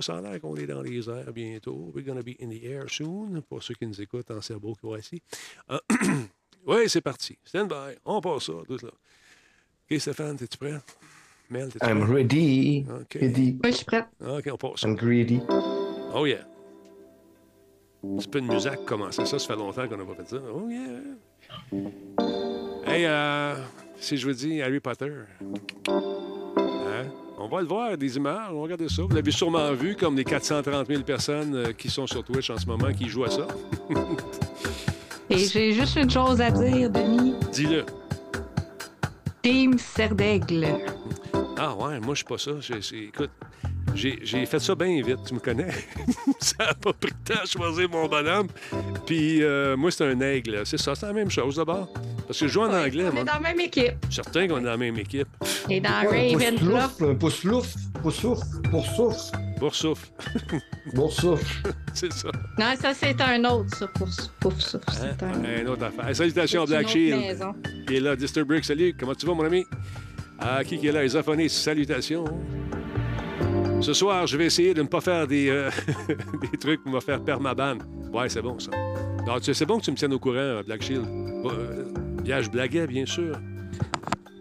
Ça a l'air qu'on est dans les airs bientôt. We're gonna be in the air soon. Pour ceux qui nous écoutent en cerveau qui voient ici. Ah, oui, c'est parti. Stand by. On passe ça, tout là. OK, Stéphane, es-tu prêt? Mel, t'es-tu I'm prêt? ready. OK. Ready. Oui, je suis prête. OK, on passe ça. I'm greedy. Oh yeah. C'est pas une musique qui commençait ça, ça fait longtemps qu'on n'a pas fait ça. Oh yeah. Hey, euh, si je vous dis Harry Potter? On va le voir, des images, on va regarder ça. Vous l'avez sûrement vu, comme les 430 000 personnes euh, qui sont sur Twitch en ce moment, qui jouent à ça. Et j'ai juste une chose à dire, Denis. Dis-le. Team Serdaigle. Ah ouais, moi, je suis pas ça. Écoute, j'ai fait ça bien vite, tu me connais. ça n'a pas pris de temps à choisir mon bonhomme. Puis euh, moi, c'est un aigle. C'est ça, c'est la même chose d'abord. Parce que je joue en anglais, On moi. est dans la même équipe. Certain qu'on est dans la même équipe. Et dans Ravenclaw. Pousse louf, pousse louf, pousse louf, Pour souffle, pour souffle. c'est ça. Non, ça, c'est un autre, ça. Souffle. Hein? C'est un... Un autre affaire. Salutations Black autre Shield. maison. Qui est là, Disturbrick, salut. Comment tu vas, mon ami? Ah, qui qui est là? Isophonie, salutations. Ce soir, je vais essayer de ne pas faire des, euh, des trucs qui vont faire perdre ma banne. Ouais, c'est bon, ça. C'est bon que tu me tiennes au courant, Black Shield. Euh, bien, je bien sûr.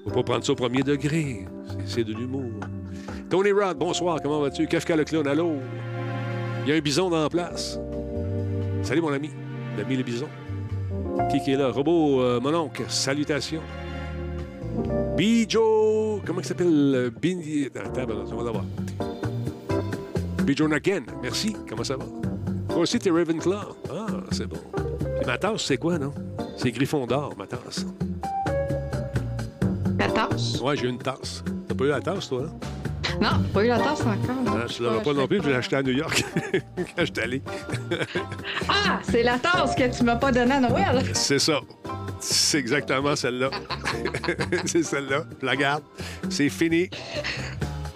Faut pas prendre ça au premier degré. C'est- de l'humour. Tony Rod, bonsoir, comment vas-tu? Kafka le clown, allô? Il y a un bison dans la place. Salut, mon ami. L'ami le bison. Qui qui est là? Robot, euh, mon oncle, salutations. Bijo, comment il s'appelle? euh, Bindi... Attends, on va l'avoir. Bijo Naken, merci, comment ça va? Toi aussi, t'es Ravenclaw. Ah, c'est bon. Puis ma tasse, c'est quoi, non? C'est Griffon d'or, ma tasse. La tasse? Ouais, j'ai une tasse. T'as pas eu la tasse, toi, hein? Non, pas eu la tasse encore. Ah, je l'avais pas non plus, je l'ai acheté à New York quand j'étais allé. Ah, c'est la tasse que tu m'as pas donnée à Noël. C'est ça. C'est exactement celle-là. c'est celle-là. Je la garde. C'est fini.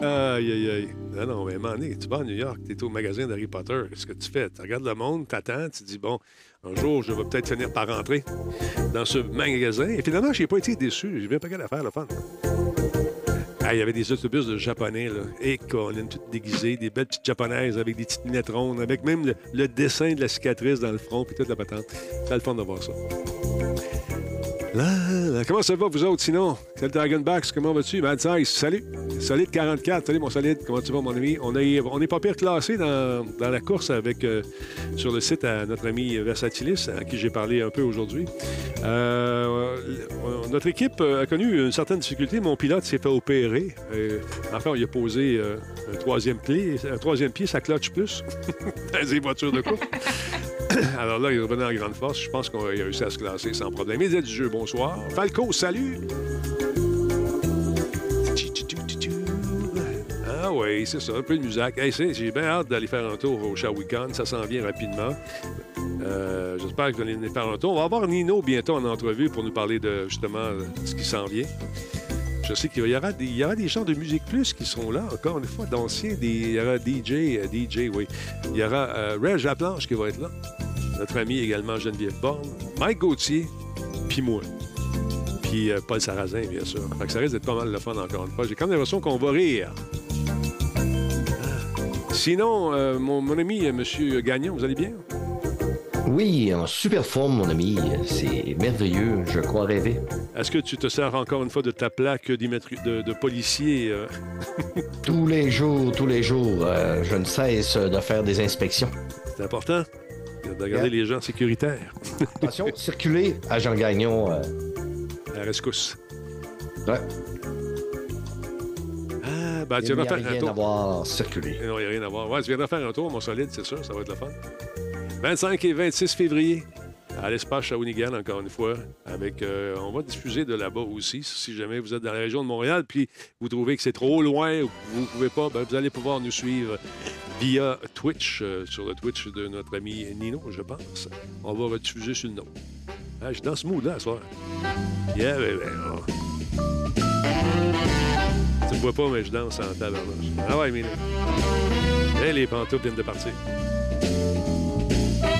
Aïe, aïe, aïe. Non, non, mais donné, tu vas à New York, tu es au magasin d'Harry Potter. Qu'est-ce que tu fais? Tu regardes le monde, tu attends, tu dis, bon, un jour, je vais peut-être finir par rentrer dans ce magasin. Et finalement, je n'ai pas été déçu. J'ai bien pas qu'à faire, le fun. Ah, il y avait des autobus de japonais, là. Et Colin, toutes déguisées, des belles petites japonaises avec des petites lunettes rondes, avec même le, dessin de la cicatrice dans le front, puis toute la patente. C'est le fun de voir ça. Comment ça va, vous autres, sinon? C'est le Dragonbacks, comment vas-tu? Mad Size, salut! Solide 44, salut mon solide, comment tu vas, mon ami? On est, on pas pire classé dans, dans la course avec, euh, sur le site à notre ami Versatilis, à qui j'ai parlé un peu aujourd'hui. Euh, notre équipe a connu une certaine difficulté. Mon pilote s'est fait opérer. Euh, enfin, lui a posé un troisième pied, un troisième pied, ça clutch plus. dans des voitures de course. Alors là, il est revenu en grande force. Je pense qu'on a réussi à se classer sans problème. Média du jeu, bonsoir. Falco, salut! Ah oui, c'est ça, un peu de musique. J'ai bien hâte d'aller faire un tour au Shawicon. Ça s'en vient rapidement. Euh, J'espère que vous allez venir faire un tour. On va avoir Nino bientôt en entrevue pour nous parler de justement ce qui s'en vient. Je sais qu'il y aura, des, il y aura des gens de Musique Plus qui seront là, encore une fois, d'anciens. Il y aura DJ, euh, DJ, oui. Il y aura euh, Reg Laplanche qui va être là. Notre ami également Geneviève Borne. Mike Gauthier, puis moi. Puis euh, Paul Sarrazin, bien sûr. Fait que ça risque d'être pas mal le fun, encore une fois. J'ai quand même l'impression qu'on va rire. Ah. Sinon, euh, mon, mon ami, M. Gagnon, vous allez bien? Oui, en super forme, mon ami. C'est merveilleux. Je crois rêver. Est-ce que tu te sers encore une fois de ta plaque de, de policier? euh? Tous les jours, tous les jours, euh, je ne cesse de faire des inspections. C'est important de regarder les gens sécuritaires. Attention, circuler, agent Gagnon. euh, À la rescousse. ouais, Ah, ben, tu il n'y viendras a faire un rien tour. à voir circuler. Non, il n'y a rien à voir. Ouais, tu viendras faire un tour, mon solide, c'est sûr, ça va être le fun. 25 et 26 février, à l'espace Shawinigan, encore une fois. Avec, euh, on va diffuser de là-bas aussi, si jamais vous êtes dans la région de Montréal, puis vous trouvez que c'est trop loin ou que vous ne pouvez pas, ben, vous allez pouvoir nous suivre via Twitch, euh, sur le Twitch de notre ami Nino, je pense. On va rediffuser sur le nom. Ah, je suis dans ce mood-là, ce soir. Yeah, baby. oh. Tu me vois pas, mais je danse en tabarnouche. Ah ouais, Mino. Et les pantoufles viennent de partir.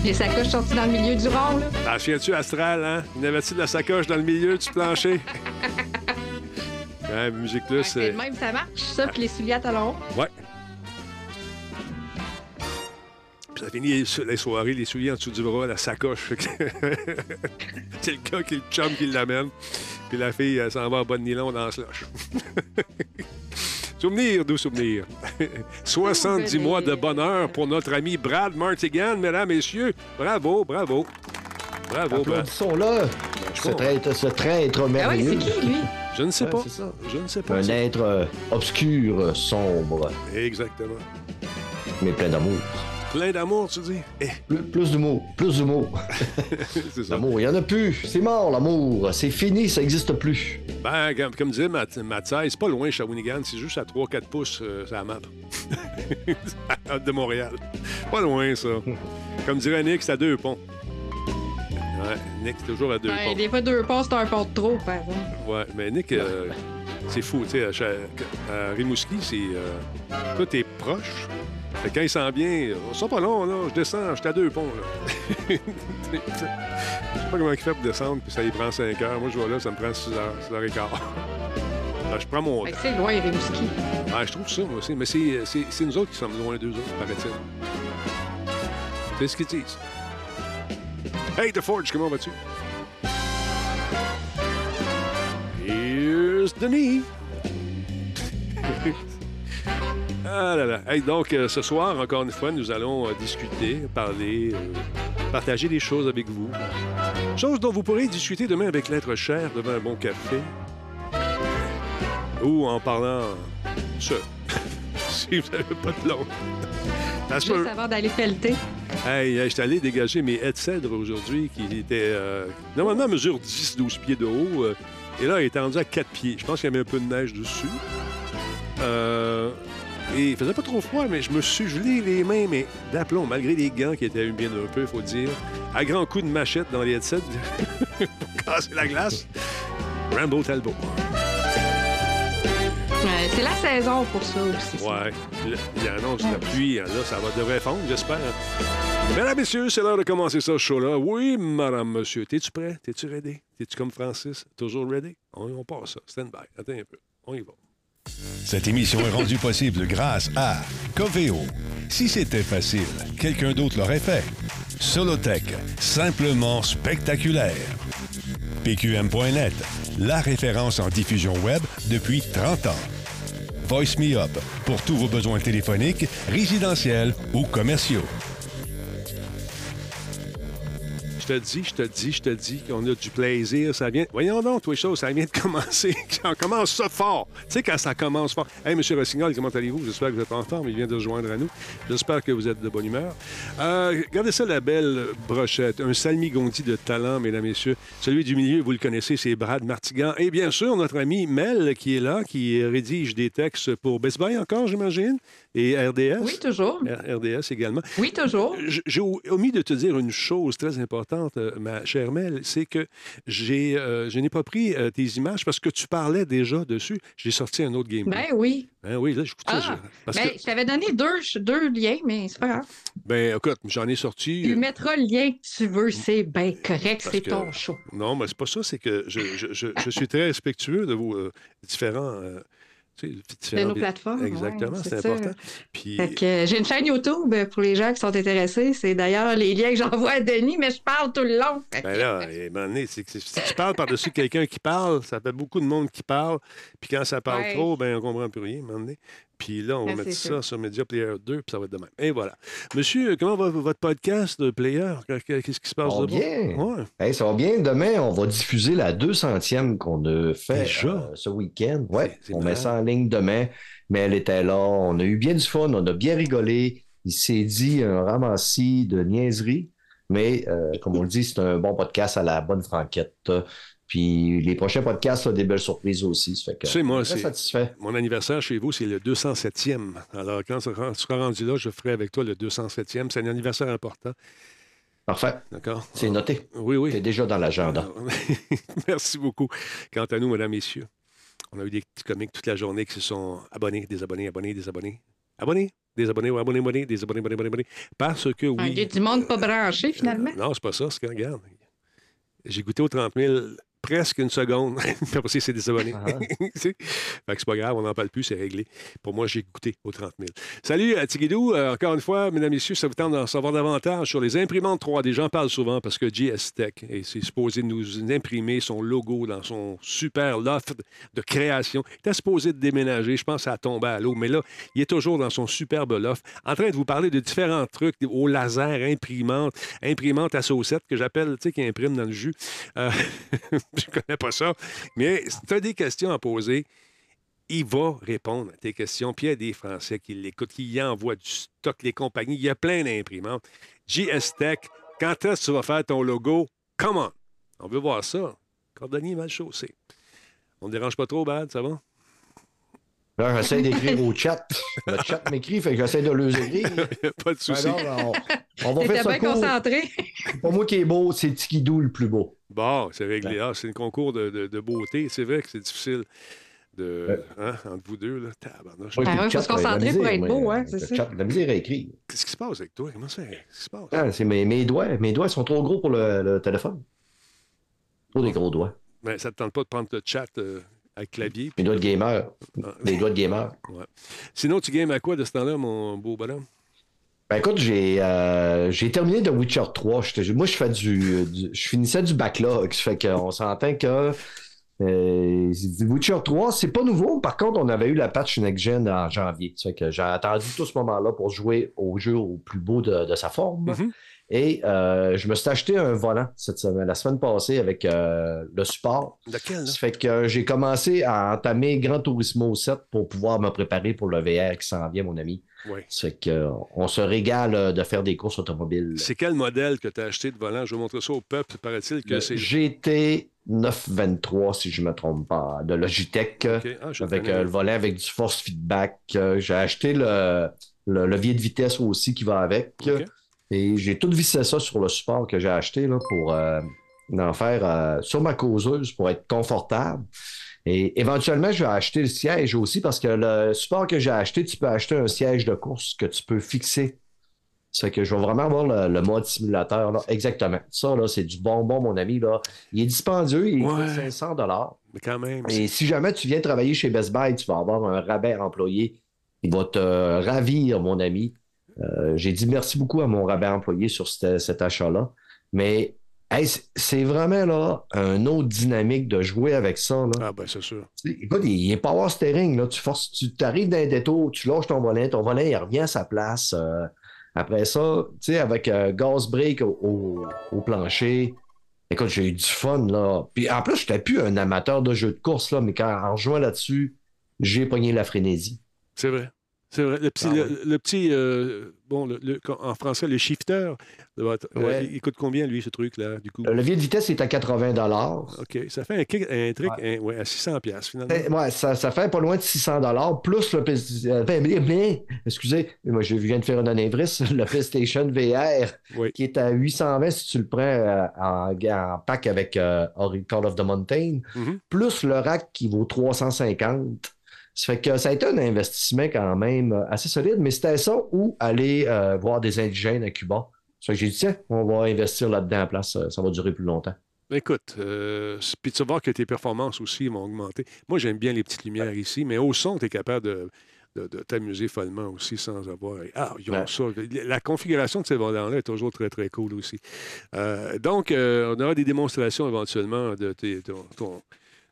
Les sacoches sorties dans le milieu du rond, là. Ah, souviens-tu, Astral, hein? Il y avait-tu de la sacoche dans le milieu du plancher? ouais, Musique Plus. Ouais, euh, Même ça marche, ça, puis les souliers à talons. Ouais. Ça finit les, soirées, les souliers en dessous du bras, la sacoche. c'est le gars qui est le chum qui l'amène. Puis la fille, elle s'en va en bonne nylon dans le slush. Souvenir, doux souvenir. 70 Oh, mois de bonheur pour notre ami Brad Martigan, mesdames, messieurs. Bravo, bravo. Bravo, Brad. Applaudissons-le. Ce traître, ce traître Ah oui, merveilleux. c'est qui, lui? Je ne sais pas. c'est ça. Je ne sais pas. Un être euh, obscur, sombre, Exactement. mais plein d'amour. Plein d'amour, tu dis? Eh, Plus, plus d'humour, plus d'humour. c'est ça. L'amour, il n'y en a plus. C'est mort, l'amour. C'est fini, ça n'existe plus. Ben, comme, comme disait Matt, Mathieu, c'est pas loin, Shawinigan. C'est juste à 3-4 pouces, euh, sur la map. de Montréal. Pas loin, ça. Comme dirait Nick, c'est à deux ponts. Ouais, Nick, c'est toujours à deux Ouais, ponts. des fois, deux ponts, c'est un pont de trop, par exemple. Ouais, mais Nick, euh, c'est fou, tu sais, à Rimouski, c'est. Euh, toi, t'es proche. Fait que quand il sent bien, on sent pas long, là, je descends, j'étais à deux ponts, là. Je sais pas comment il fait pour descendre, puis ça y prend 5 heures. Moi, je vois là, ça me prend 6 heures, 6 heures et quart. Alors, je prends mon temps. c'est loin, Rimouski. Ouais, je trouve ça, moi aussi. Mais c'est nous autres qui sommes loin d'eux autres, paraît-il. C'est ce qu'ils disent. Hey, The Forge, comment vas-tu? Here's Denis. ah là là. Hey, donc, euh, ce soir, encore une fois, nous allons euh, discuter, parler, euh, partager des choses avec vous. Choses dont vous pourrez discuter demain avec l'être cher devant un bon café. Ou en parlant seul. si vous n'avez pas de long. Peut. Juste avant d'aller pelleter. Hey, hey, j'étais allé dégager mes haies de cèdre aujourd'hui qui étaient normalement mesure 10-12 pieds de haut. et là, il était rendu à 4 pieds. Je pense qu'il y avait un peu de neige dessus. Euh, et il faisait pas trop froid, mais je me suis gelé les mains, mais d'aplomb, malgré les gants qui étaient humides un peu, il faut dire. À grands coups de machette dans les de cèdre pour casser la glace. Rambo Talbot. Ouais, c'est la saison pour ça aussi. Ouais. Il annonce la pluie. Là, ça va devrait fondre, j'espère. Mesdames, messieurs, c'est l'heure de commencer ce show-là. Oui, madame, monsieur. T'es-tu prêt? T'es-tu ready? T'es-tu comme Francis? Toujours ready? On, on passe ça. Stand by. Attends un peu. On y va. Cette émission est rendue possible grâce à Coveo. Si c'était facile, quelqu'un d'autre l'aurait fait. Solotech, simplement spectaculaire. PQM.net, la référence en diffusion web depuis 30 ans. Voice Me Up, pour tous vos besoins téléphoniques, résidentiels ou commerciaux. Je te dis, je te dis, je te dis qu'on a du plaisir. Ça vient. Voyons donc, toi, ça vient de commencer. on commence ça fort. Tu sais, quand ça commence fort. Hey, M. Rossignol, comment allez-vous? J'espère que vous êtes en forme. Il vient de se joindre à nous. J'espère que vous êtes de bonne humeur. Euh, regardez ça, la belle brochette. Un salmigondi de talent, mesdames, messieurs. Celui du milieu, vous le connaissez, c'est Brad Martigan. Et bien sûr, notre ami Mel, qui est là, qui rédige des textes pour Best Buy encore, j'imagine, et RDS. Oui, toujours. RDS également. Oui, toujours. J'ai omis de te dire une chose très importante, euh, ma chère Mel, c'est que j'ai, euh, je n'ai pas pris euh, tes images parce que tu parlais déjà dessus. J'ai sorti un autre gameplay. Ben oui. Ben oui, là, j'écoute ça. Ah, je- Parce ben, que, je t'avais donné deux, deux liens, mais c'est pas grave. ben écoute, j'en ai sorti. Tu mettras le lien que tu veux, c'est bien correct, c'est que- ton show. Non, mais c'est pas ça, c'est que je, je- je- je suis très respectueux de vos euh, différents. Différents nos plateformes, Exactement, ouais, c'est important. Puis, euh, j'ai une chaîne YouTube euh, pour les gens qui sont intéressés. C'est d'ailleurs les liens que j'envoie à Denis, mais je parle tout le long. Ben là, né, c'est que si tu parles par-dessus quelqu'un qui parle, ça fait beaucoup de monde qui parle. Puis quand ça parle Ouais. trop, ben on comprend plus rien, Puis là, on va Ah, mettre ça sur Media Player 2, puis ça va être de même. Et voilà. Monsieur, comment va votre podcast de Player? Qu'est-ce qui se passe là-bas? bien. Ouais. Hey, ça va bien. Demain, on va diffuser la 200e qu'on a fait Déjà? euh, ce week-end. Ouais, on met ça en ligne demain. Mais elle était là. On a eu bien du fun. On a bien rigolé. Il s'est dit un ramassis de niaiseries. Mais euh, comme on le dit, c'est un bon podcast à la bonne franquette. Puis les prochains podcasts, là, des belles surprises aussi. Ça fait que Tu sais, moi, c'est- satisfait. Mon anniversaire chez vous, c'est le 207e. Alors, quand tu seras rendu là, je ferai avec toi le 207e. C'est un anniversaire important. Parfait. D'accord? C'est noté. Oui, oui. C'est déjà dans l'agenda. Merci beaucoup. Quant à nous, mesdames, messieurs, on a eu des petits comiques toute la journée qui se sont abonnés, désabonnés, abonnés, désabonnés. Abonnés, désabonnés, ou abonnés, abonnés, désabonnés, abonnés, abonnés, abonnés. Parce que Il y oui. a du monde pas branché, finalement. Euh, non, c'est pas ça. C'est que, regarde, j'ai goûté aux 30 000 presque une seconde. Puis après, c'est désabonné. Ah. Fait que c'est pas grave, on n'en parle plus, c'est réglé. Pour moi, j'ai goûté aux 30 000. Salut, euh, Tigidou. Euh, encore une fois, mesdames et messieurs, ça vous tente d'en savoir davantage sur les imprimantes 3D. J'en parle souvent parce que GS Tech est supposé nous imprimer son logo dans son super loft de création. Il était supposé de déménager. Je pense que ça a tombé à l'eau. Mais là, il est toujours dans son superbe loft, en train de vous parler de différents trucs au laser, imprimante, imprimante à saucette que j'appelle, tu sais, qui imprime dans le jus. Euh, je connais pas ça. Mais si tu as des questions à poser, il va répondre à tes questions. Puis il y a des Français qui l'écoutent, qui y envoient du stock, les compagnies. Il y a plein d'imprimantes. JS Tech, quand est-ce que tu vas faire ton logo? Come on! On veut voir ça. Cordonnier mal chaussé. On ne dérange pas trop, Bad, ça va? Là, j'essaie d'écrire au chat. Le chat m'écrit, fait que j'essaie de le écrire. pas de souci. Alors, on, on va faire ça bien concentré. Pour moi qui est beau, c'est Tikidou le plus beau. Bon, c'est réglé. Ah, c'est un concours de, de- de beauté. C'est vrai que c'est difficile de, Ouais. hein, entre vous deux. Là. Ouais, le faut chat, se concentrer la pour être beau, hein, le c'est ça. chat, La misère à écrire. Qu'est-ce qui se passe avec toi? Comment ça? Qu'est-ce qui se passe? Ah, c'est mes, mes doigts. Mes doigts sont trop gros pour le, le téléphone. Trop des gros doigts. Ben, ça ne te tente pas de prendre le chat euh, avec clavier. Mes doigts de gamer. Ah. Des doigts de gamer. Sinon, tu games à quoi de ce temps-là, mon beau bonhomme? Ben écoute, j'ai euh, terminé The Witcher 3. J'étais- moi, je fais du, du- Je finissais du backlog. Fait qu'on s'entend que. Euh, The Witcher 3, c'est pas nouveau. Par contre, on avait eu la patch next-gen en janvier. Fait que j'ai attendu tout ce moment-là pour jouer au jeu au plus beau de, de sa forme. Mhm. Et euh, je me suis acheté un volant cette semaine, la semaine passée avec euh, le support. Lequel? Ça fait que j'ai commencé à entamer Gran Turismo 7 pour pouvoir me préparer pour le VR qui s'en vient, mon ami. Oui. Ça fait que, on se régale euh, de faire des courses automobiles. C'est quel modèle que tu as acheté de volant? Je vais montrer ça au peuple. Paraît-il que c'est. GT 923, si je ne me trompe pas, de Logitech. Ah, avec euh, le volant avec du force feedback. J'ai acheté le, le levier de vitesse aussi qui va avec. Et j'ai tout vissé ça sur le support que j'ai acheté là, pour euh, en faire euh, sur ma causeuse pour être confortable. Et éventuellement, je vais acheter le siège aussi parce que le support que j'ai acheté, tu peux acheter un siège de course que tu peux fixer. Fait que je vais vraiment avoir le, le mode simulateur. Là. Exactement. Ça, là, c'est du bonbon, mon ami. Là. Il est dispendieux, il Ouais. coûte 500 dollars. Mais quand même. Et si jamais tu viens travailler chez Best Buy, tu vas avoir un rabais employé. Il va te ravir, mon ami. Euh, J'ai dit merci beaucoup à mon rabais employé sur cet, cet achat-là. Mais hey, c'est- vraiment là un autre dynamique de jouer avec ça. Là. Ah, ben, c'est sûr. Écoute, il il est power steering. Là. Tu forces, tu arrives dans un détour, tu lâches ton volant, ton volant il revient à sa place. Euh, après ça, tu sais, avec euh, gas break au, au- au plancher. Écoute, j'ai eu du fun là. Puis en plus, je n'étais plus un amateur de jeux de course, là, mais quand en rejoint là-dessus, j'ai pogné la frénésie. C'est vrai. C'est vrai. Le petit, Ah le, oui. le petit euh, bon, le- en français, le shifter, euh, il coûte combien, lui, ce truc-là, du coup? Le levier de vitesse est à 80 dollars. OK. Ça fait un, kick- un ouais, à 600 pièces finalement. Ouais, ça, ça fait pas loin de 600 dollars plus le euh, ben, excusez, moi je viens de faire une anévrisme, le PlayStation VR Oui. qui est à 820 si tu le prends euh, en, en pack avec euh, Call of the Mountain, Mhm. plus le rack qui vaut 350. Ça fait que ça a été un investissement quand même euh, assez solide, mais c'était ça ou aller euh, voir des indigènes à Cuba. Ça fait que j'ai dit, tiens, on va investir là-dedans en place, ça, ça va durer plus longtemps. Écoute, euh, puis tu vas voir que tes performances aussi vont augmenter. Moi, j'aime bien les petites lumières ici, mais au son, tu es capable de, de- de t'amuser follement aussi sans avoir. Ah, ils ont Ouais. ça. La configuration de ces volants-là est toujours très, très cool aussi. Euh, donc, euh, on aura des démonstrations éventuellement de, tes- ton- ton-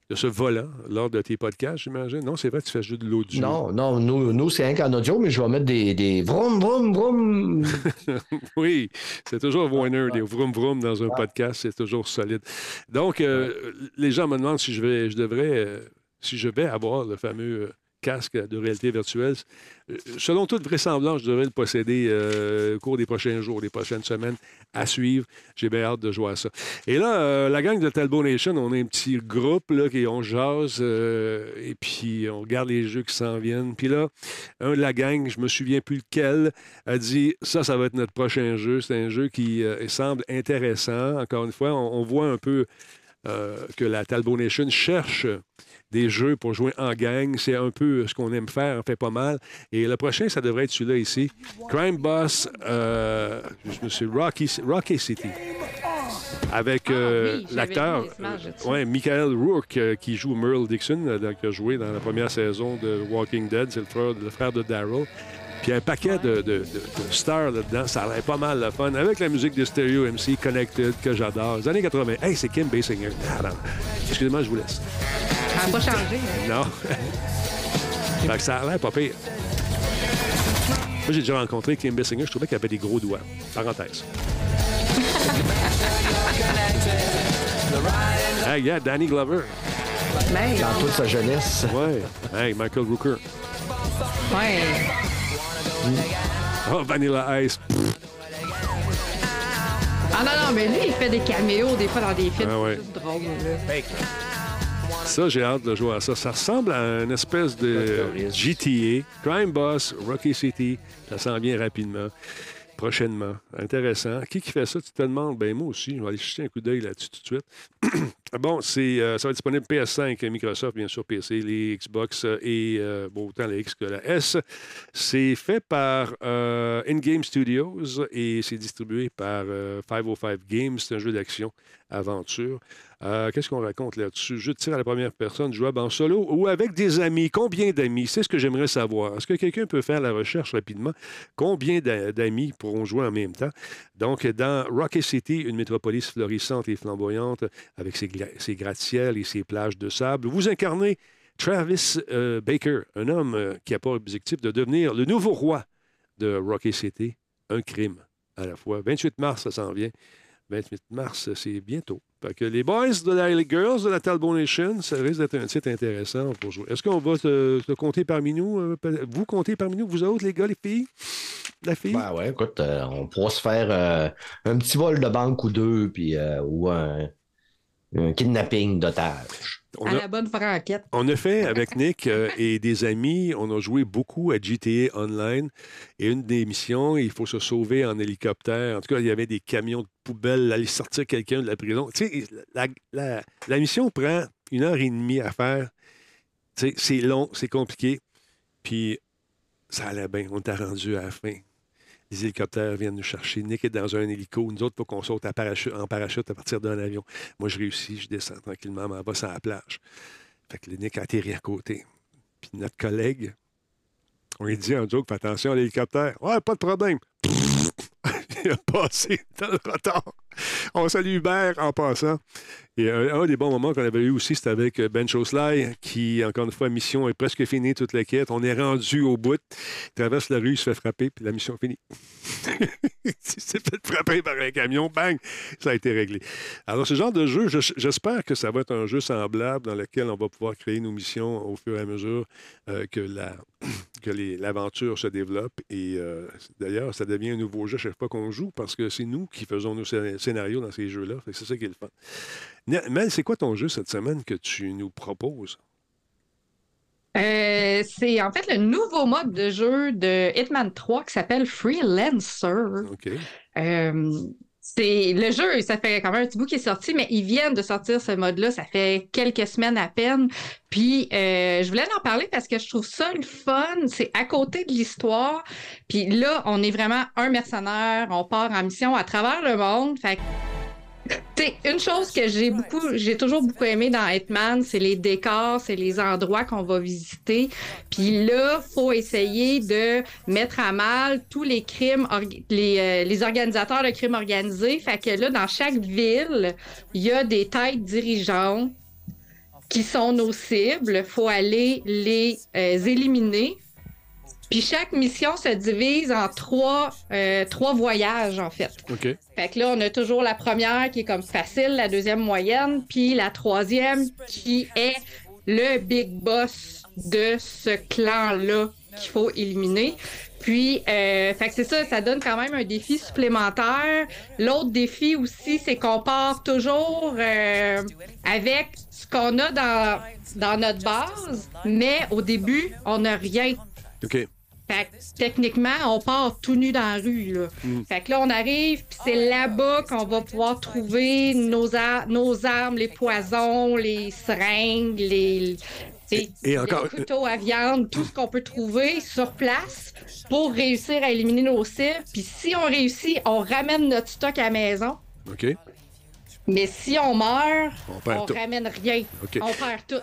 de ce volant lors de tes podcasts, j'imagine. Non, c'est vrai, tu fais juste de l'audio. Non, non, nous, nous c'est rien qu'en audio, mais je vais mettre des, des vroom, vroom, vroom. Oui, c'est toujours winner, des vroom vroom dans un podcast, c'est toujours solide. Donc, euh, les gens me demandent si je vais, je devrais, euh, si je vais avoir le fameux euh, casque de réalité virtuelle. Euh, Selon toute vraisemblance, je devrais le posséder euh, au cours des prochains jours, des prochaines semaines à suivre. J'ai bien hâte de jouer à ça. Et là, euh, la gang de Talbot Nation, on est un petit groupe là, qui on jase et puis on regarde les jeux qui s'en viennent. Puis là, un de la gang, je me souviens plus lequel, a dit ça, ça va être notre prochain jeu. C'est un jeu qui semble intéressant. Encore une fois, on, on voit un peu que la Talbot Nation cherche des jeux pour jouer en gang. C'est un peu ce qu'on aime faire, on fait pas mal. Et le prochain, ça devrait être celui-là ici. Crime Boss, euh, je me suis Rocky, Rocky City. avec Ah euh, oui, l'acteur, ouais, Michael Rourke, euh, qui joue Merle Dixon, euh, qui a joué dans la première saison de Walking Dead. C'est le frère, le frère de Daryl. Puis un paquet de, de- de- de stars là-dedans. Ça a l'air pas mal le fun. Avec la musique de Stereo MC Connected, que j'adore. Les années 80. Hey, c'est Kim Basinger. Ah. Excusez-moi, je vous laisse. Ça n'a pas changé. Non. fait que ça a l'air pas pire. Moi, j'ai déjà rencontré Kim Basinger. Je trouvais qu'elle avait des gros doigts. Parenthèse. hey, yeah, Danny Glover. Ben, Dans toute sa jeunesse. Ouais. Hey, Michael Rooker. ouais. Oh, Vanilla Ice. Ah non, non, mais lui, il fait des caméos des fois dans des films. Ah ouais. C'est drôle. là. Ça, j'ai hâte de jouer à ça. Ça ressemble à une espèce de GTA, Crime Boss, Rocky City. Ça s'en vient rapidement, prochainement. Intéressant. Qui qui fait ça? Tu te demandes? Ben moi aussi, je vais aller jeter un coup d'œil là-dessus tout de suite. bon, c'est, euh, ça va être disponible PS5, Microsoft, bien sûr, PC, les Xbox euh, et euh, bon, autant la X que la S. C'est fait par euh, In-Game Studios et c'est distribué par euh, 505 Games. C'est un jeu d'action, aventure. Qu'est-ce qu'on raconte là-dessus? Jeu de tir à la première personne, jouable en solo ou avec des amis. Combien d'amis? C'est ce que j'aimerais savoir. Est-ce que quelqu'un peut faire la recherche rapidement? Combien d'a- d'amis pourront jouer en même temps? Donc, dans Rocket City, une métropolis florissante et flamboyante avec ses, ses gratte-ciels et ses plages de sable, vous incarnez Travis euh, Baker, un homme euh, qui a pour objectif de devenir le nouveau roi de Rocket City. Un crime à la fois. 28 mars, ça s'en vient. 28 mars, c'est bientôt. Que les boys de la les girls de la Talbot Nation, ça risque d'être un titre intéressant pour jouer. Est-ce qu'on va te, te compter parmi nous? euh, vous comptez parmi nous, vous autres, les gars, les filles? La fille? Ben ouais, écoute, on pourra se faire un petit vol de banque ou deux, puis, ou un, un kidnapping d'otages. On À a- la bonne franquette. On a fait avec Nick euh, et des amis, on a joué beaucoup à GTA Online. Et une des missions, il faut se sauver en hélicoptère. En tout cas, il y avait des camions de poubelle, aller sortir quelqu'un de la prison. Tu sais, la, la- la mission prend une heure et demie à faire. Tu sais, c'est long, c'est compliqué. Puis ça allait bien. On t'a rendu à la fin. Les hélicoptères viennent nous chercher. Nick est dans un hélico. Nous autres, il faut qu'on saute en parachute à partir d'un avion. Moi, je réussis, je descends tranquillement, m'en bas sur la plage. Fait que le Nick atterrit à côté. Puis notre collègue, on lui dit en joke, fais attention à l'hélicoptère. Ouais, pas de problème. Il a passé dans le retard. On salue Hubert en passant. Et un, un des bons moments qu'on avait eu aussi, c'était avec Ben Chosley, qui, encore une fois, mission est presque finie, toute la quête. On est rendu au bout. Il traverse la rue, il se fait frapper, puis la mission est finie. il s'est fait frapper par un camion, bang, ça a été réglé. Alors, ce genre de jeu, je- j'espère que ça va être un jeu semblable dans lequel on va pouvoir créer nos missions au fur et à mesure euh, que la que l'aventure se développe. Et euh, d'ailleurs, ça devient un nouveau jeu chaque fois qu'on joue parce que c'est nous qui faisons nos scé- scénarios dans ces jeux-là. C'est ça qui est le fun. Mel, c'est quoi ton jeu cette semaine que tu nous proposes? Euh, c'est en fait le nouveau mode de jeu de Hitman 3 qui s'appelle Freelancer. OK. Euh, c'est le jeu, ça fait quand même un petit bout qui est sorti, mais ils viennent de sortir ce mode-là, ça fait quelques semaines à peine. Puis euh, je voulais en parler parce que je trouve ça le fun, c'est à côté de l'histoire. Puis là, on est vraiment un mercenaire, on part en mission à travers le monde. Que tu sais, une chose que j'ai beaucoup, j'ai toujours beaucoup aimé dans Hitman, c'est les décors, c'est les endroits qu'on va visiter. Puis là, faut essayer de mettre à mal tous les crimes, les, euh, les organisateurs de crimes organisés. Fait que là, dans chaque ville, il y a des têtes dirigeantes qui sont nos cibles. Faut aller les euh, éliminer. Puis chaque mission se divise en trois, euh, trois voyages, en fait. OK. Fait que là, on a toujours la première qui est comme facile, la deuxième moyenne, puis la troisième qui est le big boss de ce clan-là qu'il faut éliminer. Puis, euh, fait que c'est ça, ça donne quand même un défi supplémentaire. L'autre défi aussi, c'est qu'on part toujours euh, avec ce qu'on a dans, dans notre base, mais au début, on n'a rien. OK. Fait que, techniquement, on part tout nu dans la rue. Là. Mm. Fait que là, on arrive, puis c'est là-bas qu'on va pouvoir trouver nos, ar- nos armes, les poisons, les seringues, les, t'sais, Et- et encore- les couteaux à viande, tout ce qu'on peut trouver sur place pour réussir à éliminer nos cibles. Puis si on réussit, on ramène notre stock à la maison. OK. Mais si on meurt, On tout. ramène rien. On perd tout.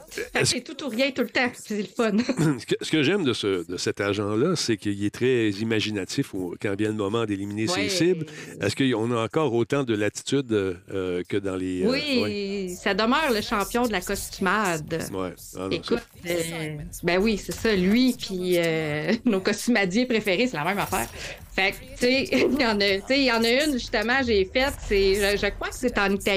C'est tout ou rien tout le temps. C'est le fun. Ce que, j'aime de, ce, de cet agent-là, c'est qu'il est très imaginatif quand vient le moment d'éliminer ses cibles. Est-ce qu'on a encore autant de latitude euh, que dans les. euh, oui, ouais. ça demeure le champion de la costumade. Ouais. Ah non, Écoute, ça- euh, ben oui, c'est ça. Lui puis euh, nos costumadiers préférés, c'est la même affaire. Fait que, tu sais, il y en a, tu sais, il y en a une justement, j'ai faite, je, je crois que c'est en Italie,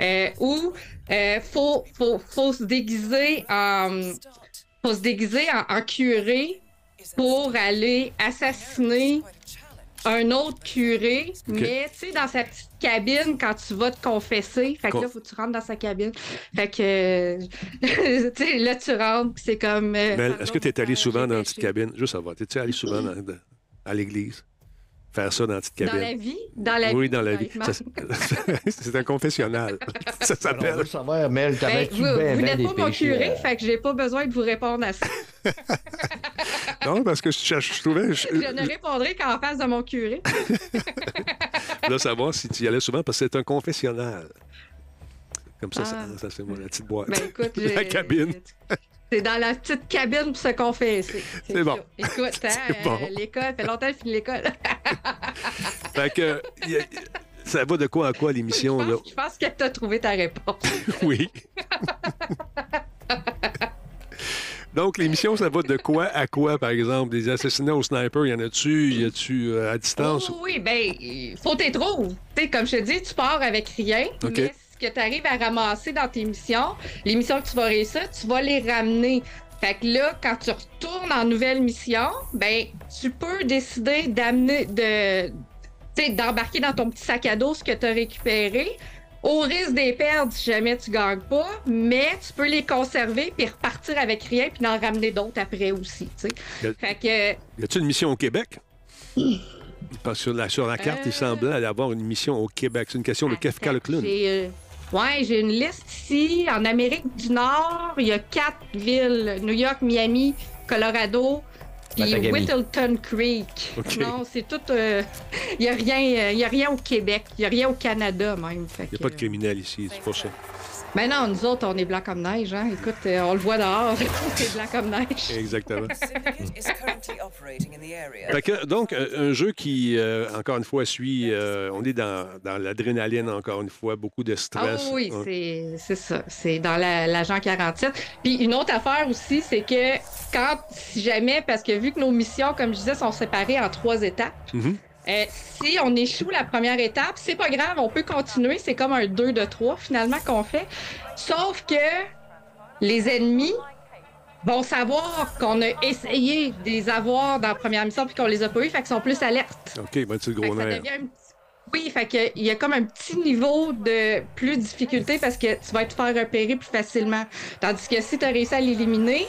euh, où euh, faut, faut, faut se déguiser en, faut se déguiser en, en curé pour aller assassiner un autre curé, mais tu sais, dans sa petite cabine quand tu vas te confesser. Fait que Con- là, faut que tu rentres dans sa cabine. Fait que, euh, tu sais, là, tu rentres, c'est comme. euh, est-ce que tu es allé souvent dans la péché. petite cabine? Juste savoir. Es-tu allé souvent dans- dans- à l'église? Faire ça dans la petite Dans cabine? la vie? Dans la oui, vie, dans la vie. Ça- c'est un confessionnal. ça on s'appelle. veut savoir, Mel, Ben, vous vous n'êtes pas mon péchés? curé, euh, fait que j'ai pas besoin de vous répondre à ça. Non, parce que je, cherche- je trouvais. Je, Je ne répondrai qu'en face de mon curé. je voulais savoir si tu y allais souvent parce que c'est un confessionnal. Comme ça, Ah. ça, ça, c'est moi, la petite boîte. Ben écoute, La cabine. C'est dans la petite cabine pour se confesser. C'est bon. Écoute, hein, C'est bon. euh, l'école, fait longtemps que j'ai fini l'école. Fait que. y a- ça va de quoi à quoi Je l'émission, là? je pense que tu as trouvé ta réponse. Oui. Donc, l'émission, ça va de quoi à quoi, par exemple? Des assassinats au sniper, y en a-tu? Y a-tu euh, à distance? Oh, oui, ben, il faut t'y trouver. Tu sais, comme je te dis, tu pars avec rien, OK. mais ce que tu arrives à ramasser dans tes missions, les missions que tu vas réussir, tu vas les ramener. Fait que là, quand tu retournes en nouvelle mission, ben, tu peux décider d'amener, de, d'embarquer dans ton petit sac à dos ce que tu as récupéré. Au risque des perdre si jamais tu gagnes pas, mais tu peux les conserver puis repartir avec rien puis en ramener d'autres après aussi, Fait que Y a-tu une mission au Québec? Parce que sur la, sur la carte, il Euh. semblait y avoir une mission au Québec. C'est une question de Kefka le clown. Ouais, j'ai une liste ici. En Amérique du Nord, il y a quatre villes New York, Miami, Colorado, puis. Whittleton Creek. OK. Non, c'est tout. euh, Il n'y a, rien, euh, il y a rien au Québec. Il n'y a rien au Canada, même. Fait Il n'y a que, pas de criminels ici, c'est pour ça. Ben non, nous autres, on est blancs comme neige. Hein? Écoute, euh, on le voit dehors. c'est blanc comme neige. Exactement. Que, donc, euh, un jeu qui, euh, encore une fois, suit. euh, on est dans, dans l'adrénaline, encore une fois, beaucoup de Ah stress. oui, Hein? c'est c'est ça. C'est dans la- l'agent 47. Puis une autre affaire aussi, c'est que quand, si jamais, parce que vu que nos missions, comme je disais, sont séparées en trois étapes, Mhm. Euh, si on échoue la première étape, c'est pas grave, on peut continuer. C'est comme un 2 de 3 finalement qu'on fait. Sauf que les ennemis vont savoir qu'on a essayé de les avoir dans la première mission puis qu'on les a pas eu, fait qu'ils sont plus alertes. OK, ben, tu le gros nerf. Oui, fait que il y a comme un petit niveau de plus de difficulté parce que tu vas te faire repérer plus facilement. Tandis que si tu as réussi à l'éliminer,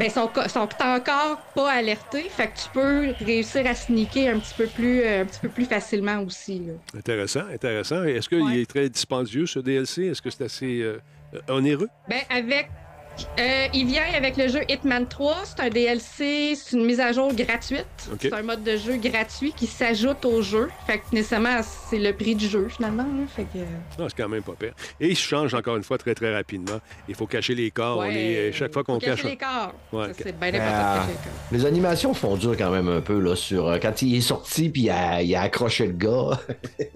ben sont, sont encore pas alertés, fait que tu peux réussir à sneaker un petit peu plus, euh, un petit peu plus facilement aussi. là. Intéressant, intéressant. Est-ce qu'il Ouais. est très dispendieux, ce DLC? Est-ce que c'est assez euh, onéreux? Ben avec euh, il vient avec le jeu Hitman 3, c'est un DLC, c'est une mise à jour gratuite. C'est un mode de jeu gratuit qui s'ajoute au jeu. Fait que nécessairement c'est le prix du jeu finalement. Fait que Non, c'est quand même pas pire. Et il change encore une fois très, très rapidement. Il faut cacher les corps. On est, chaque fois qu'on Faut cacher cache. les corps. Ouais, Ça, ok. c'est bien important Ah. de cacher les corps. Les animations font dur quand même un peu là sur euh, quand il est sorti puis il a, il a accroché le gars.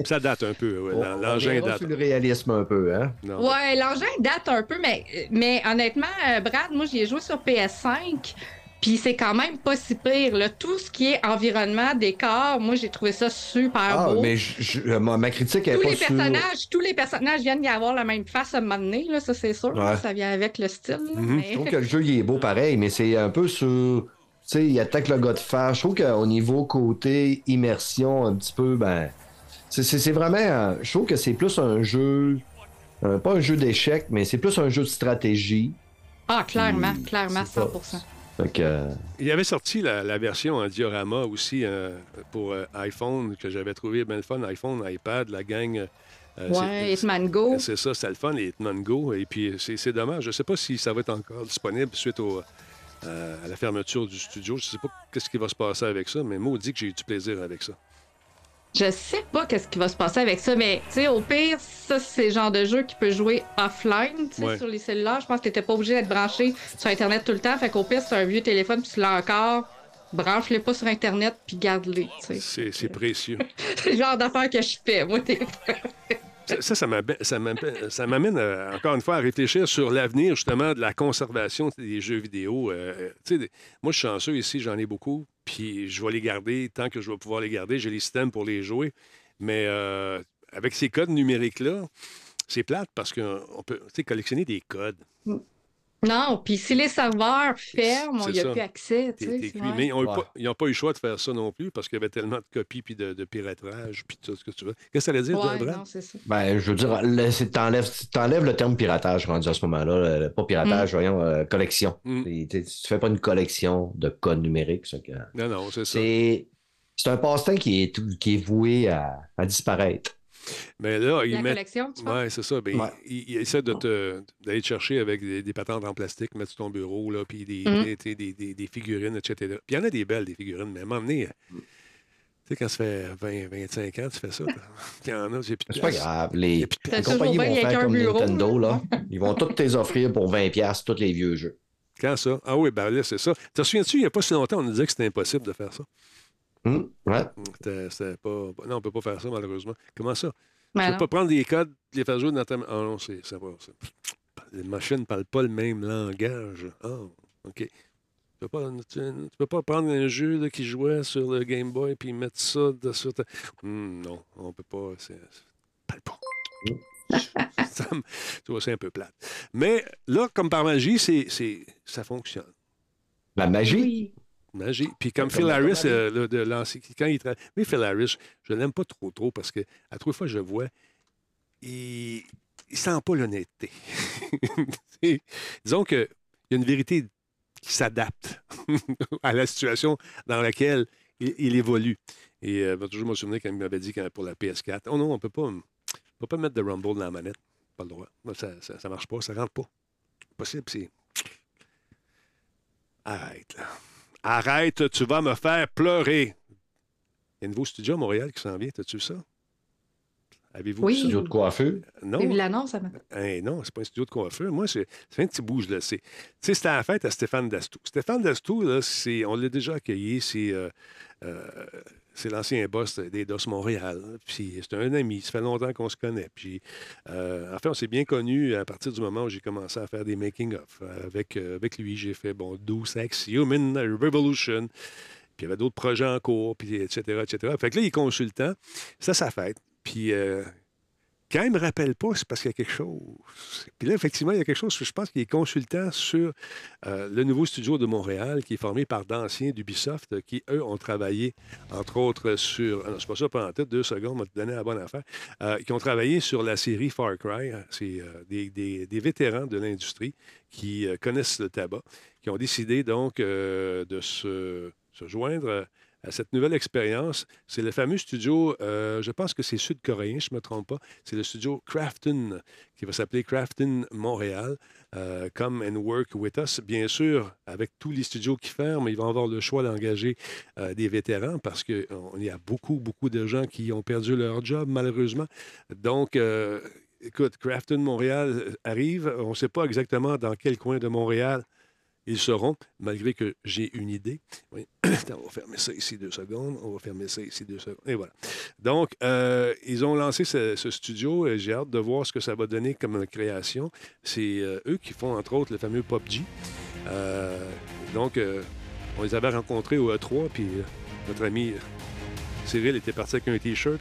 Ça date un peu. ouais. L'engin date. sur le réalisme un peu, hein. Non. Ouais, l'engin date un peu, mais, mais honnêtement, euh, Brad, moi, j'y ai joué sur PS5. Puis c'est quand même pas si pire. Là. Tout ce qui est environnement, décor, moi j'ai trouvé ça super Ah, beau. mais je- je- ma, critique est tous pas les sur... personnages, tous les personnages viennent d'y avoir la même face à un moment donné, là, ça c'est sûr. Ouais. Ça vient avec le style. là, Mhm. mais- Je trouve que le jeu il est beau pareil, mais c'est un peu sur. Tu sais, il attaque le gars de fer. Je trouve qu'au niveau côté immersion, un petit peu, ben. c'est- vraiment. euh, Je trouve que c'est plus un jeu. euh, pas un jeu d'échecs, mais c'est plus un jeu de stratégie. Ah, clairement, Puis, clairement, c'est pas- 100%. Fait que, euh, Il avait sorti la, la version en diorama aussi euh, pour euh, iPhone que j'avais trouvé bien le fun. iPhone, iPad, la gang. euh, ouais, c'est- Hitman Go. C'est ça, c'est le fun, les Hitman Go. Et puis, c'est c'est dommage. Je ne sais pas si ça va être encore disponible suite au, euh, à la fermeture du studio. Je ne sais pas qu'est-ce qui va se passer avec ça, mais maudit que j'ai eu du plaisir avec ça. Je sais pas qu'est-ce qui va se passer avec ça, mais tu sais, au pire, ça, c'est le genre de jeu qui peut jouer offline, tu sais, Ouais. sur les cellulaires. Je pense que t'étais pas obligé d'être branché sur Internet tout le temps. Fait qu'au pire, c'est un vieux téléphone, puis tu l'as encore. Branche-les pas sur Internet, puis garde-les, tu sais. C'est c'est précieux. C'est le genre d'affaire que je fais, moi, des fois. Ça, ça, m'amène- euh, encore une fois à réfléchir sur l'avenir justement de la conservation des jeux vidéo. Euh, moi, je suis chanceux ici, j'en ai beaucoup, puis je vais les garder tant que je vais pouvoir les garder. J'ai les systèmes pour les jouer. Mais euh, avec ces codes numériques-là, c'est plate parce qu'on peut collectionner des codes. Non, puis si les serveurs ferment, il n'y a ça. plus accès, tu sais. Mais ils n'ont Ouais. pas, ils ont pas eu le choix de faire ça non plus parce qu'il y avait tellement de copies puis de, de piratage puis tout ce que tu veux. Qu'est-ce que ça allait dire, toi, Ouais, Brad? non, c'est ça. Ben, je veux dire, le- c'est- t'enlèves, t'enlèves le terme piratage rendu à ce moment-là. le- Pas piratage, voyons, euh, collection. Mm. Tu fais pas une collection de codes numériques. ça que- Non, non, c'est ça. C'est, c'est un passe-temps qui est, tout- qui est voué à, à disparaître. Mais là, collection, tu penses? Oui, c'est ça. Ben, Ouais. il, il essaie de te, d'aller te chercher avec des, des patentes en plastique, mettre sur ton bureau, là, puis des, Mm. des, des- des- des- des figurines, etc. Puis il y en a des belles, des figurines, mais à un moment donné, tu sais, quand ça fait 20, 25 ans, tu fais ça. Il y en a, j'ai plus C'est pas grave. Il y Les, les compagnies vont faire un comme bureau, Nintendo. là. Ils vont tous les offrir pour 20$ tous les vieux jeux. Quand ça? Ah oui, ben là, c'est ça. Te souviens-tu, il n'y a pas si longtemps, on nous disait que c'était impossible de faire ça? Hum, ouais. C'était, c'était pas... Non, on ne peut pas faire ça, malheureusement. Comment ça? Ben tu peux pas prendre des codes, les faire jouer dans ta... Ah non, c'est... ça va. ça- Les machines ne parlent pas le même langage. Ah, OK. Tu peux pas, tu, tu peux pas prendre un jeu là, qui jouait sur le Game Boy puis mettre ça de- sur ta... Hum, non, on peut pas. C'est, c'est- parle pas. ça me- tu vois, c'est un peu plate. Mais là, comme par magie, c'est, c'est, ça fonctionne. La magie? Magie. Puis comme Comme Phil Harris, euh, le- de quand il travaille. Mais Phil Harris, je ne l'aime pas trop, trop parce que à trois fois je le vois, il ne sent pas l'honnêteté. Disons qu'il y a une vérité qui s'adapte à la situation dans laquelle il, il évolue. Et euh, je vais toujours me souvenir quand il m'avait dit quand- pour la PS4, oh non, on ne peut pas, on peut pas mettre de Rumble dans la manette. Pas le droit. Ça ne marche pas, ça rentre pas. Possible, c'est. Arrête, là. Arrête, tu vas me faire pleurer. Il y a un nouveau studio à Montréal qui s'en vient, t'as-tu vu ça? Avez-vous Oui. Studio de coiffure. Non. J'ai vu l'annonce, Hey, non, c'est pas un studio de coiffure. Moi, c'est un petit le sais. Tu sais, c'était à la fête à Stéphane Dastou. Stéphane Dastou, là, c'est- on l'a déjà accueilli. C'est euh, euh, c'est l'ancien boss des DOS Montréal. Puis c'est un ami. Ça fait longtemps qu'on se connaît. Puis, euh, en fait, on s'est bien connus à partir du moment où j'ai commencé à faire des making-of. Avec, euh, avec lui, j'ai fait, bon, Deus Ex Human Revolution. Puis il y avait d'autres projets en cours, puis etc., etc. Fait que là, il est consultant. Ça, ça fait. Puis euh, quand il ne me rappelle pas, c'est parce qu'il y a quelque chose. Puis là, effectivement, il y a quelque chose. Je pense qu'il est consultant sur euh, le nouveau studio de Montréal qui est formé par d'anciens d'Ubisoft euh, qui, eux, ont travaillé, entre autres, sur. ah non, c'est pas ça pendant tête, deux secondes, on va te donner la bonne affaire. Euh, qui ont travaillé sur la série Far Cry. C'est euh, des, des- des vétérans de l'industrie qui euh, connaissent le tabac, qui ont décidé donc euh, de se, se joindre euh, à cette nouvelle expérience. C'est le fameux studio, euh, je pense que c'est sud-coréen, je ne me trompe pas. C'est le studio Crafton, qui va s'appeler Crafton Montréal. euh, come and work with us. Bien sûr, avec tous les studios qui ferment, ils vont avoir le choix d'engager euh, des vétérans parce qu'il y a beaucoup, beaucoup de gens qui ont perdu leur job, malheureusement. Donc, écoute, Crafton Montréal arrive. On ne sait pas exactement dans quel coin de Montréal ils seront, malgré que j'ai une idée. Oui. On va fermer ça ici deux secondes. On va fermer ça ici deux secondes. Et voilà. Donc, euh, ils ont lancé ce, ce studio. et J'ai hâte de voir ce que ça va donner comme création. C'est euh, eux qui font, entre autres, le fameux PUBG. Euh, donc, on les avait rencontrés au E3, puis notre ami Cyril était parti avec un T-shirt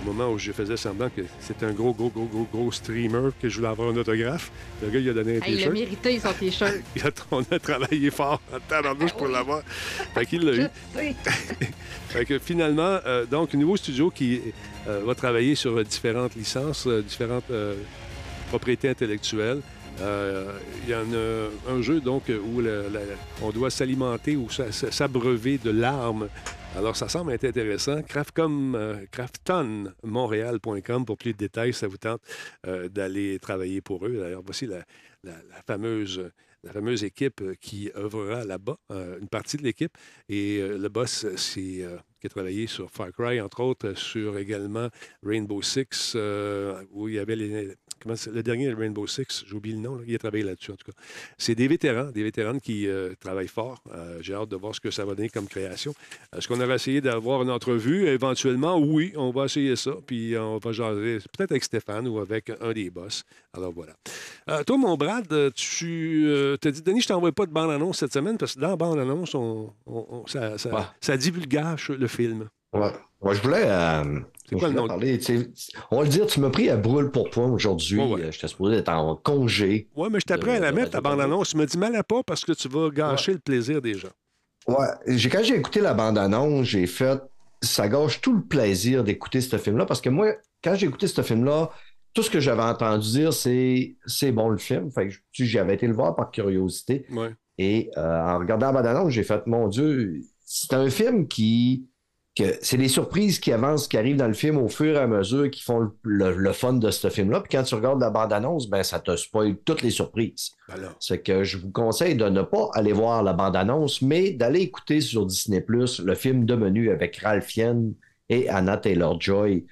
au moment où je faisais semblant que c'était un gros, gros, gros, gros, gros streamer que je voulais avoir un autographe. Le gars, il a donné un Hey, il a T-shirt. mérité son t-shirt. On a travaillé fort en tabarnouche pour oui. l'avoir. Fait qu'il l'a eu. Fait que finalement, euh, donc, un nouveau studio qui euh, va travailler sur différentes licences, euh, différentes euh, propriétés intellectuelles. Il y en a un jeu donc où la- on doit s'alimenter ou s'a- s'a- s'abreuver de larmes. Alors, ça semble être intéressant. Craftcom, euh, pour plus de détails, ça vous tente euh, d'aller travailler pour eux. D'ailleurs, voici la, fameuse équipe euh, qui œuvrera là-bas, euh, une partie de l'équipe. Et le boss, c'est qui a travaillé sur Far Cry, entre autres, sur également Rainbow Six, où il y avait les. Comment le dernier Rainbow Six, j'ai oublié le nom, là, il a travaillé là-dessus en tout cas. C'est des vétérans, des vétérans qui euh, travaillent fort. Euh, j'ai hâte de voir ce que ça va donner comme création. Est-ce qu'on avait essayé d'avoir une entrevue? Éventuellement, oui, on va essayer ça. Puis on va jaser peut-être avec Stéphane ou avec un des boss. Alors voilà. Euh, toi, mon Brad, euh, tu euh, t'as dit, Denis, je t'envoie pas de bande-annonce cette semaine parce que dans la bande-annonce, on, on- on- ça, ça, Ouais. ça divulgage le film. Ouais. Moi, je voulais, je le nom? parler. On va le dire, tu m'as pris à brûle pour point aujourd'hui. Ouais, ouais. Euh, J'étais supposé être en congé. Oui, mais je t'apprends à la mettre, ta bande-annonce. Tu me dis mal à pas parce que tu vas gâcher le plaisir des gens. Ouais, j'ai, quand j'ai écouté la bande-annonce, j'ai fait. Ça gâche tout le plaisir d'écouter ce film-là parce que moi, quand j'ai écouté ce film-là, tout ce que j'avais entendu dire, c'est c'est bon le film. Fait que je- j'avais été le voir par curiosité. Ouais. Et euh, en regardant la bande-annonce, j'ai fait, mon Dieu, c'est un film qui. Que c'est les surprises qui avancent, qui arrivent dans le film au fur et à mesure qui font le, le- le fun de ce film-là. Puis quand tu regardes la bande-annonce, ben, ça te spoil toutes les surprises. Alors, C'est que je vous conseille de ne pas aller voir la bande-annonce, mais d'aller écouter sur Disney Plus le film de menu avec Ralph Fiennes et Anna Taylor-Joy.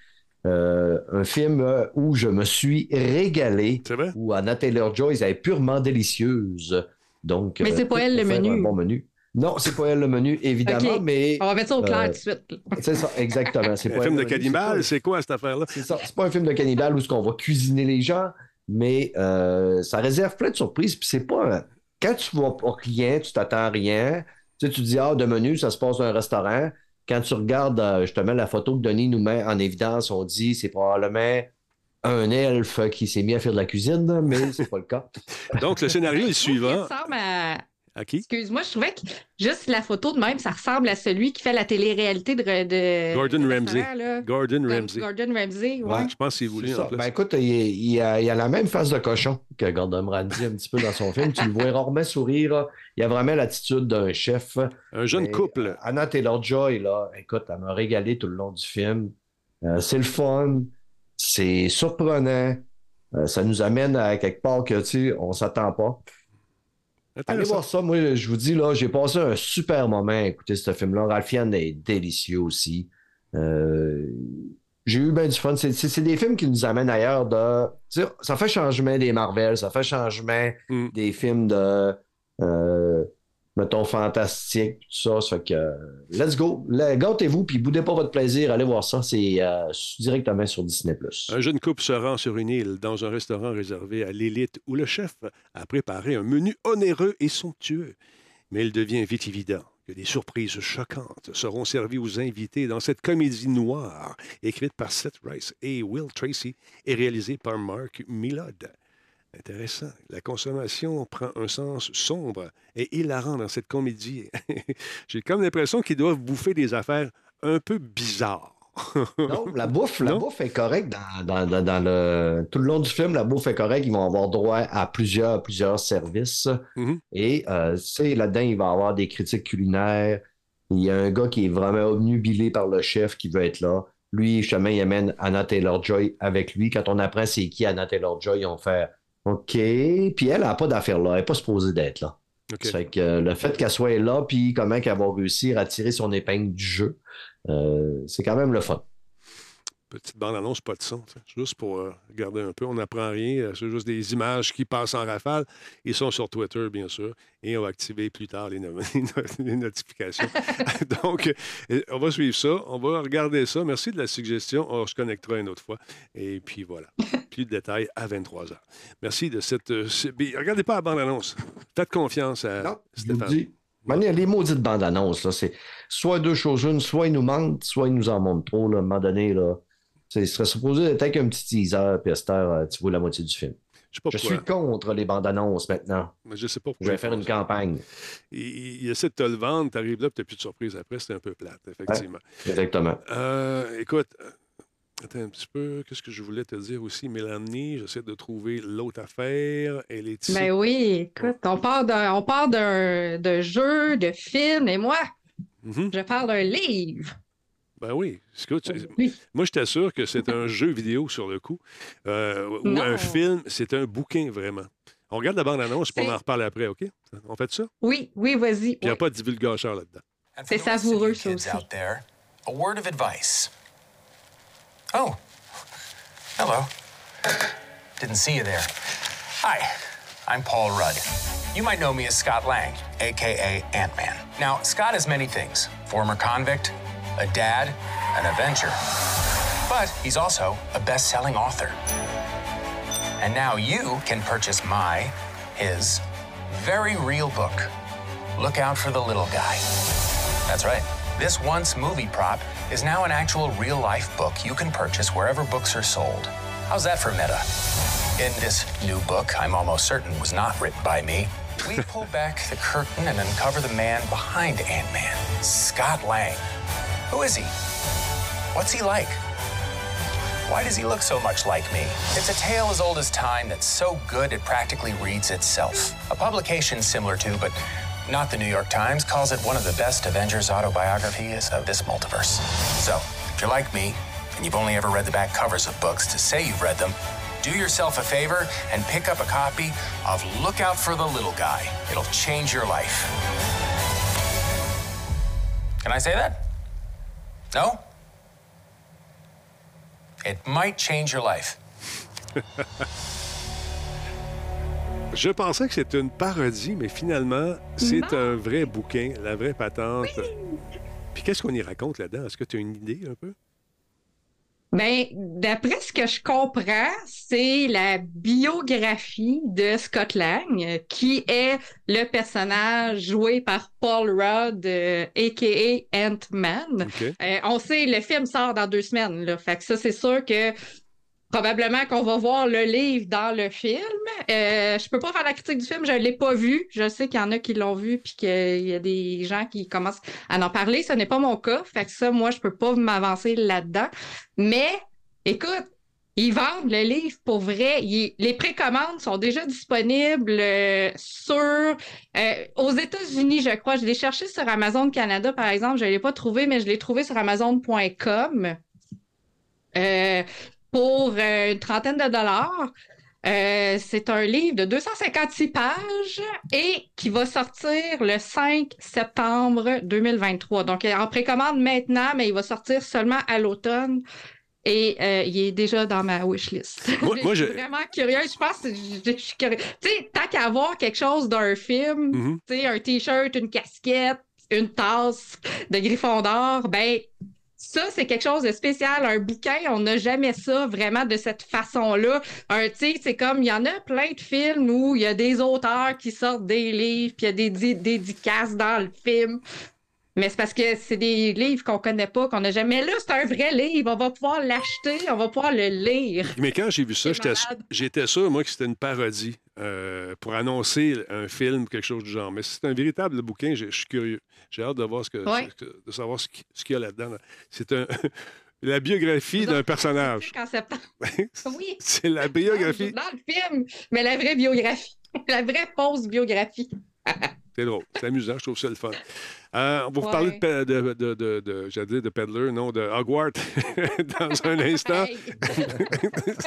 Euh, un film euh, où je me suis régalé, c'est vrai? où Anna Taylor-Joy est purement délicieuse. Donc, Mais c'est pas tout elle, le menu. Un bon menu. Non, c'est pas elle le menu, évidemment, mais On va mettre ça au clair Euh, tout de suite. c'est ça, exactement. C'est Un pas film elle de le menu, c'est cannibale, c'est quoi cette affaire-là? c'est ça. C'est pas un film de cannibale où ce qu'on va cuisiner les gens, mais euh, ça réserve plein de surprises. Puis c'est pas. un- Quand tu vas au client, tu t'attends à rien. Tu sais, tu dis, ah, de menu, ça se passe dans un restaurant. Quand tu regardes euh, justement la photo que Denis nous met en évidence, on dit c'est probablement un elfe qui s'est mis à faire de la cuisine, mais c'est pas le cas. Donc, le scénario est le suivant. Ça ressemble à. Qui? Excuse-moi, je trouvais que juste la photo de même, ça ressemble à celui qui fait la télé-réalité de, de- Gordon de Ramsay. là. Gordon Ramsay. Gordon Ramsay, ouais. Ouais. Je pense que c'est voulu en. Ben écoute, il, il a, il a la même face de cochon que Gordon Ramsay un petit peu dans son film. Tu le vois rarement sourire. Il a vraiment l'attitude d'un chef. Un jeune Mais, couple. Anna Taylor-Joy, là, écoute, elle m'a régalé tout le long du film. Euh, c'est le fun, c'est surprenant, euh, ça nous amène à quelque part que, tu sais, on s'attend pas. Allez voir ça, moi, je vous dis, là, j'ai passé un super moment à écouter ce film-là. Ralph Fiennes est délicieux aussi. Euh, j'ai eu bien du fun. C'est, des films qui nous amènent ailleurs de. ça fait changement des Marvel, ça fait changement Mm. des films de. euh, fantastique, tout ça. Ça fait que. Let's go. Gâtez-vous, puis boudez pas votre plaisir. Allez voir ça. C'est euh, directement sur Disney. Un jeune couple se rend sur une île dans un restaurant réservé à l'élite où le chef a préparé un menu onéreux et somptueux. Mais il devient vite évident que des surprises choquantes seront servies aux invités dans cette comédie noire écrite par Seth Rice et Will Tracy et réalisée par Mark Millard. Intéressant. La consommation prend un sens sombre et hilarant dans cette comédie. J'ai comme l'impression qu'ils doivent bouffer des affaires un peu bizarres. Non, la bouffe, la Non? bouffe est correcte dans, dans- le tout le long du film. La bouffe est correcte. Ils vont avoir droit à plusieurs, plusieurs services. Mhm. Et euh, tu sais, là-dedans, il va y avoir des critiques culinaires. Il y a un gars qui est vraiment obnubilé par le chef qui veut être là. Lui, justement, il amène Anna Taylor-Joy avec lui. Quand on apprend c'est qui Anna Taylor-Joy, on fait OK. Puis elle n'a pas d'affaire là. Elle n'est pas supposée d'être là. OK. Ça fait que euh, le fait qu'elle soit là, puis comment qu'elle va réussir à tirer son épingle du jeu, euh, c'est quand même le fun. Petite bande-annonce, pas de son. Juste pour euh, regarder un peu. On n'apprend rien. euh, C'est juste des images qui passent en rafale. Ils sont sur Twitter, bien sûr. Et on va activer plus tard les, no- les notifications. Donc, euh, on va suivre ça. On va regarder ça. Merci de la suggestion. On se connectera une autre fois. Et puis voilà. Plus de détails à 23 h. Merci de cette. euh, regardez pas la bande-annonce. Faites confiance à Non, Stéphane. les maudites bandes annonces, là, c'est soit deux choses une, soit ils nous mentent, soit ils nous en montrent trop, là, à un moment donné, là. C'est- Ce serait supposé être avec un petit teaser, puis à cette heure, euh, tu vois la moitié du film. Je sais pas Je suis contre les bandes annonces maintenant. mais Je sais pas pourquoi. Je vais faire une campagne. Il, il- il essaie de te le vendre, tu arrives là, tu n'as plus de surprise après, c'est un peu plate, effectivement. Exactement. Euh, écoute, euh, attends un petit peu, qu'est-ce que je voulais te dire aussi, Mélanie, j'essaie de trouver l'autre affaire, elle est ici. Ben oui, écoute, on part d'un, on part d'un, de jeu, de film, et moi, Mhm. je parle d'un livre. Ben oui, écoute, Oui. moi je t'assure que c'est un jeu vidéo sur le coup, euh, ou un film, c'est un bouquin vraiment. On regarde la bande-annonce, on en reparle après, OK? On fait ça? Oui, oui, vas-y. Il n'y a oui. pas de divulgateur là-dedans. C'est savoureux, ça aussi. out there, a word of advice. Oh, hello. Didn't see you there. Hi, I'm Paul Rudd. You might know me as Scott Lang, aka Ant-Man. Now, Scott is many things: former convict, a dad, an Avenger. But he's also a best-selling author. And now you can purchase my, his, very real book. Look out for the little guy. That's right. This once movie prop is now an actual real life book you can purchase wherever books are sold. How's that for meta? In this new book, I'm almost certain was not written by me, we pull back the curtain and uncover the man behind Ant Man, Scott Lang. Who is he? What's he like? Why does he look so much like me? It's a tale as old as time that's so good it practically reads itself. A publication similar to, but not the New York Times, calls it one of the best Avengers autobiographies of this multiverse. So, if you're like me, and you've only ever read the back covers of books to say you've read them, do yourself a favor and pick up a copy of Look Out for the Little Guy. It'll change your life. Can I say that? No? It might change your life. Je pensais que c'était une parodie, mais finalement, c'est un vrai bouquin, la vraie patente. Puis qu'est-ce qu'on y raconte là-dedans? Est-ce que tu as une idée un peu? Ben, d'après ce que je comprends, c'est la biographie de Scott Lang, euh, qui est le personnage joué par Paul Rudd, euh, a.k.a. Ant-Man. OK. Euh, on sait, le film sort dans deux semaines, là. Fait que ça, c'est sûr que probablement qu'on va voir le livre dans le film. Euh, je peux pas faire la critique du film, je l'ai pas vu. Je sais qu'il y en a qui l'ont vu puis qu'il y a des gens qui commencent à en parler. Ce n'est pas mon cas. Fait que ça, moi, je peux pas m'avancer là-dedans. Mais, écoute, ils vendent le livre pour vrai. Les précommandes sont déjà disponibles euh, sur euh, aux États-Unis, je crois. Je l'ai cherché sur Amazon Canada, par exemple. Je ne l'ai pas trouvé, mais je l'ai trouvé sur Amazon.com euh, pour euh, une trentaine de dollars. Euh, c'est un livre de 256 pages et qui va sortir le 5 septembre 2023. Donc, il est en précommande maintenant, mais il va sortir seulement à l'automne. Et euh, il est déjà dans ma wishlist. Moi- moi, je suis vraiment curieuse. Je pense que je, je suis curieuse. Tu sais, tant qu'à voir quelque chose d'un film, Mhm. tu sais, un t-shirt, une casquette, une tasse de Gryffondor, ben ça, c'est quelque chose de spécial. Un bouquin, on n'a jamais ça vraiment de cette façon-là. Un, sais, c'est comme, il y en a plein de films où il y a des auteurs qui sortent des livres, puis il y a des di- dédicaces dans le film. Mais c'est parce que c'est des livres qu'on connaît pas, qu'on n'a jamais. Là, c'est un vrai livre. On va pouvoir l'acheter, on va pouvoir le lire. Mais quand j'ai vu ça, j'étais sûr, moi, que c'était une parodie euh, pour annoncer un film, quelque chose du genre. Mais si c'est un véritable bouquin, je suis curieux. J'ai hâte de voir ce que, Ouais. de savoir ce qui- ce qu'il y a là-dedans. C'est un, la biographie d'un personnage. Oui. C'est la biographie. Dans le film, mais la vraie biographie. La vraie fausse biographie. C'est drôle. C'est amusant. Je trouve ça le fun. Euh, on va vous parler de, de, de, de, de- j'allais dire de Peddler, non, de Hogwarts dans un instant. Hey.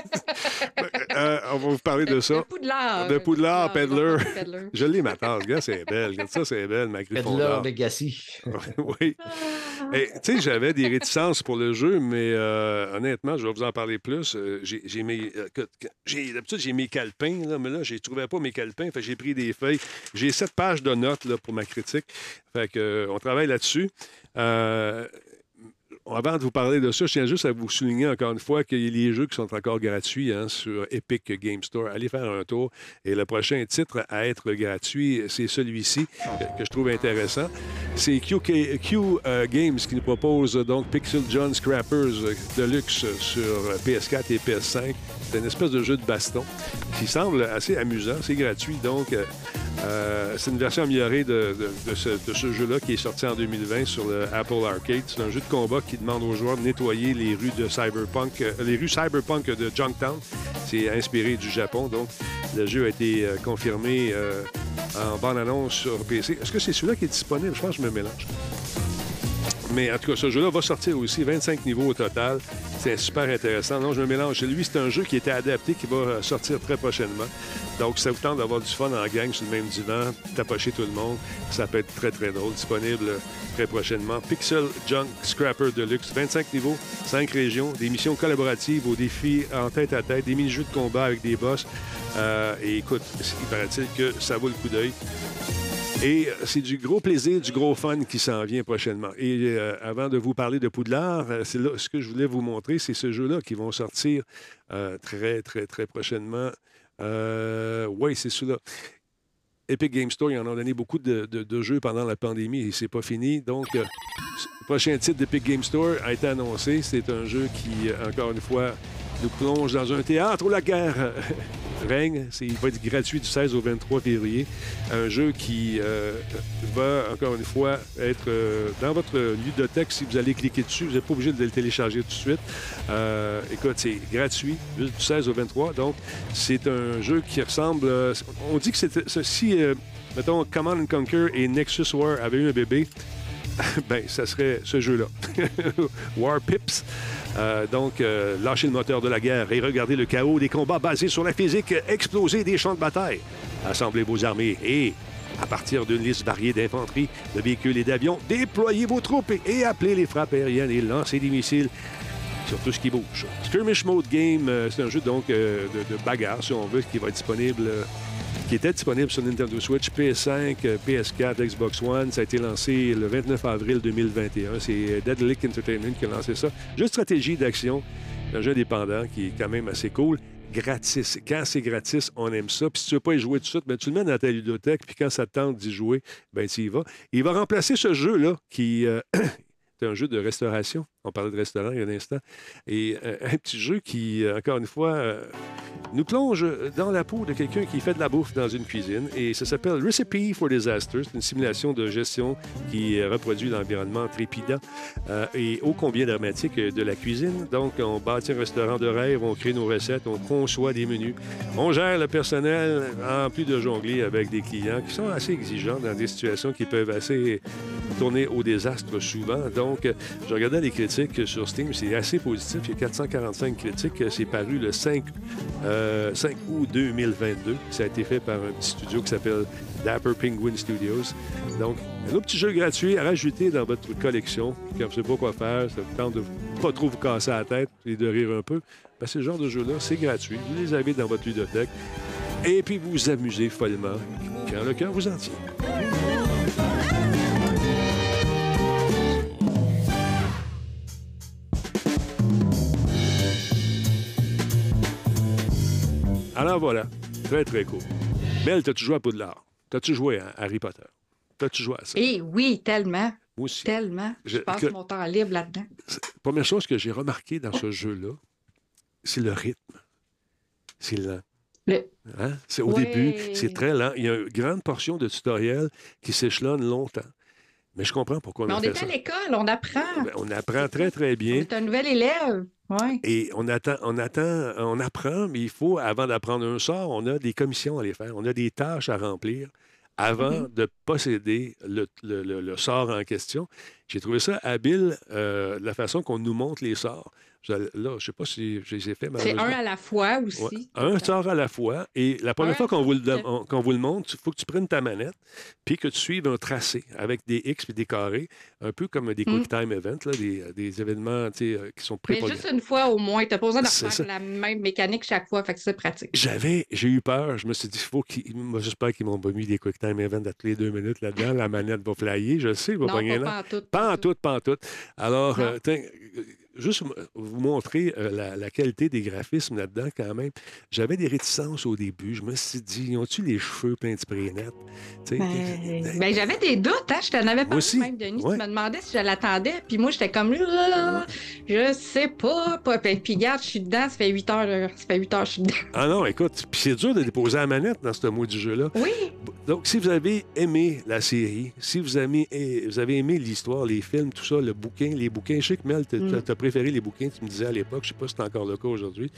Euh, on va vous parler de ça. De Poudlard. De Poudlard, Peddler. Peddler. Je l'ai, ma tante. Regarde, c'est belle. Regarde ça, c'est belle, ma Peddler. Legacy. oui. Tu sais, j'avais des réticences pour le jeu, mais euh, honnêtement, je vais vous en parler plus. Euh, j'ai mes. euh, D'habitude, j'ai mes calepins, là, mais là, je ne trouvais pas mes calepins. J'ai pris des feuilles. J'ai sept pages de notes là, pour ma critique. Euh, on travaille là-dessus. Euh, avant de vous parler de ça, je tiens juste à vous souligner encore une fois qu'il y a les jeux qui sont encore gratuits hein, sur Epic Game Store. Allez faire un tour. Et le prochain titre à être gratuit, c'est celui-ci que, que je trouve intéressant. C'est Q euh, Games qui nous propose euh, donc Pixel John Scrappers euh, Deluxe sur euh, PS4 et PS5. C'est une espèce de jeu de baston qui semble assez amusant. C'est gratuit, donc euh, euh, c'est une version améliorée de ce jeu-là qui est sorti en 2020 sur le Apple Arcade. C'est un jeu de combat qui demande aux joueurs de nettoyer les rues de Cyberpunk, euh, les rues Cyberpunk de Junktown. C'est inspiré du Japon, donc le jeu a été euh, confirmé euh, en bande-annonce sur PC. Est-ce que c'est celui-là qui est disponible? Je pense que je me mélange. Mais en tout cas, ce jeu-là va sortir aussi, 25 niveaux au total. C'est super intéressant. Non, je me mélange. Lui, c'est un jeu qui était adapté, qui va euh, sortir très prochainement. Donc, ça vous tente d'avoir du fun en gang sur le même divan, tapocher tout le monde. Ça peut être très, très drôle. Disponible très prochainement. Pixel Junk Scrapper Deluxe, 25 niveaux, 5 régions, des missions collaboratives aux défis en tête à tête, des mini-jeux de combat avec des boss. Euh, et écoute, il paraît-il que ça vaut le coup d'œil. Et euh, c'est du gros plaisir, du gros fun qui s'en vient prochainement. Et euh, avant de vous parler de Poudlard, euh, c'est là ce que je voulais vous montrer, c'est ce jeu-là qui vont sortir très, très, très prochainement. Oui, c'est celui-là. Epic Game Store, ils en ont donné beaucoup de, jeux pendant la pandémie et c'est pas fini. Donc, le prochain titre d'Epic Game Store a été annoncé. C'est un jeu qui, encore une fois, nous plonge dans un théâtre où la guerre règne. C'est- Il va être gratuit du 16 au 23 février. Un jeu qui euh, va, encore une fois, être euh, dans votre ludothèque. Si vous allez cliquer dessus, vous n'êtes pas obligé de le télécharger tout de suite. Euh, écoute, c'est gratuit, du 16 au 23. Donc, c'est un jeu qui ressemble... euh, on dit que c'était... Si, mettons, Command and Conquer et Nexus War avaient eu un bébé, ben, ça serait ce jeu-là. War Pips. Euh, donc, euh, lâchez le moteur de la guerre et regardez le chaos des combats basés sur la physique, exploser des champs de bataille. Assemblez vos armées et, à partir d'une liste variée d'infanterie, de véhicules et d'avions, déployez vos troupes et, appelez les frappes aériennes et lancez des missiles sur tout ce qui bouge. Skirmish Mode Game, euh, c'est un jeu donc de, de bagarre, si on veut, qui va être disponible, qui était disponible sur Nintendo Switch, PS5, euh, PS4, Xbox One. Ça a été lancé le 29 avril 2021. C'est Deadlick Entertainment qui a lancé ça. Jeu stratégie d'action, un jeu indépendant qui est quand même assez cool. Gratis. Quand c'est gratis, on aime ça. Puis si tu veux pas y jouer tout de suite, ben, tu le mets dans ta ludothèque. Puis quand ça te tente d'y jouer, ben tu y vas. Il va remplacer ce jeu-là qui euh, est un jeu de restauration. On parlait de restaurant il y a un instant. Et euh, un petit jeu qui, euh, encore une fois, euh, nous plonge dans la peau de quelqu'un qui fait de la bouffe dans une cuisine. Et ça s'appelle Recipe for Disaster. C'est une simulation de gestion qui reproduit l'environnement trépidant et ô combien dramatique de la cuisine. Donc, on bâtit un restaurant de rêve, on crée nos recettes, on conçoit des menus, on gère le personnel en plus de jongler avec des clients qui sont assez exigeants dans des situations qui peuvent assez tourner au désastre souvent. Donc, euh, je regardais les critiques sur Steam, c'est assez positif. Il y a 445 critiques. C'est paru le 5, euh, 5 août 2022. Ça a été fait par un petit studio qui s'appelle Dapper Penguin Studios. Donc, un autre petit jeu gratuit à rajouter dans votre collection. Quand vous ne savez pas quoi faire, ça vous tente de pas trop vous casser la tête et de rire un peu. Ben, ce genre de jeu-là, c'est gratuit. Vous les avez dans votre ludothèque. Et puis, vous vous amusez follement quand le cœur vous en tient. Alors voilà, très très cool. Belle, t'as-tu joué à Poudlard? T'as-tu joué à Harry Potter? T'as-tu joué à ça? Et oui, tellement, Moi aussi. tellement. Je, Je- passe que- mon temps libre là-dedans. Première chose que j'ai remarqué dans ce jeu-là, c'est le rythme. C'est lent. Le- Hein? C'est au Ouais. début, c'est très lent. Il y a une grande portion de tutoriel qui s'échelonne longtemps. Mais je comprends pourquoi on Mais a on fait est ça. à l'école, on apprend. Ben, on apprend très, très On bien. est un nouvel élève. Ouais. Et on attend, on attend, on apprend, mais il faut, avant d'apprendre un sort, on a des commissions à aller faire. On a des tâches à remplir avant Mm-hmm. de posséder le, le- le- le sort en question. J'ai trouvé ça habile, euh, la façon qu'on nous montre les sorts. Là, je ne sais pas si je les ai fait, C'est un à la fois Ouais, aussi. Un sort à la fois. Et la première Un fois qu'on vous, vous le montre, il faut que tu prennes ta manette puis que tu suives un tracé avec des X et des carrés, un peu comme des Mm. quick time events, là, des, des événements euh, qui sont Mais préprogrammés. juste une fois au moins, tu n'as pas besoin de ça. la même mécanique chaque fois, fait que c'est pratique. J'avais, j'ai eu peur. Je me suis dit, faut qu'ils, moi, j'espère qu'ils m'ont pas mis des quick time events à tous les deux minutes là-dedans. La manette va flyer. Je sais, il va Non, pogner pas, là. pas en tout. Pas en tout, pas en tout. Alors, euh, tiens, euh, juste vous montrer euh, la, la qualité des graphismes là-dedans quand même. J'avais des réticences au début. Je me suis dit, ont-tu les cheveux pleins de spray net? Ben, ben, j'avais des doutes, hein? je t'en avais parlé aussi, même, Denis. ouais. Tu me demandais si je l'attendais, puis moi, j'étais comme, là, je sais pas. pas. Puis, puis, regarde, je suis dedans, ça fait 8 heures, là. ça fait 8 heures je suis dedans. Ah non, écoute, puis c'est dur de déposer la manette dans ce mot du jeu-là. Oui, Donc, si vous avez aimé la série, si vous avez, eh, vous avez aimé l'histoire, les films, tout ça, le bouquin, les bouquins, je sais que Mel, t'as Mm. Préféré les bouquins, tu me disais à l'époque, je sais pas si c'est encore le cas aujourd'hui.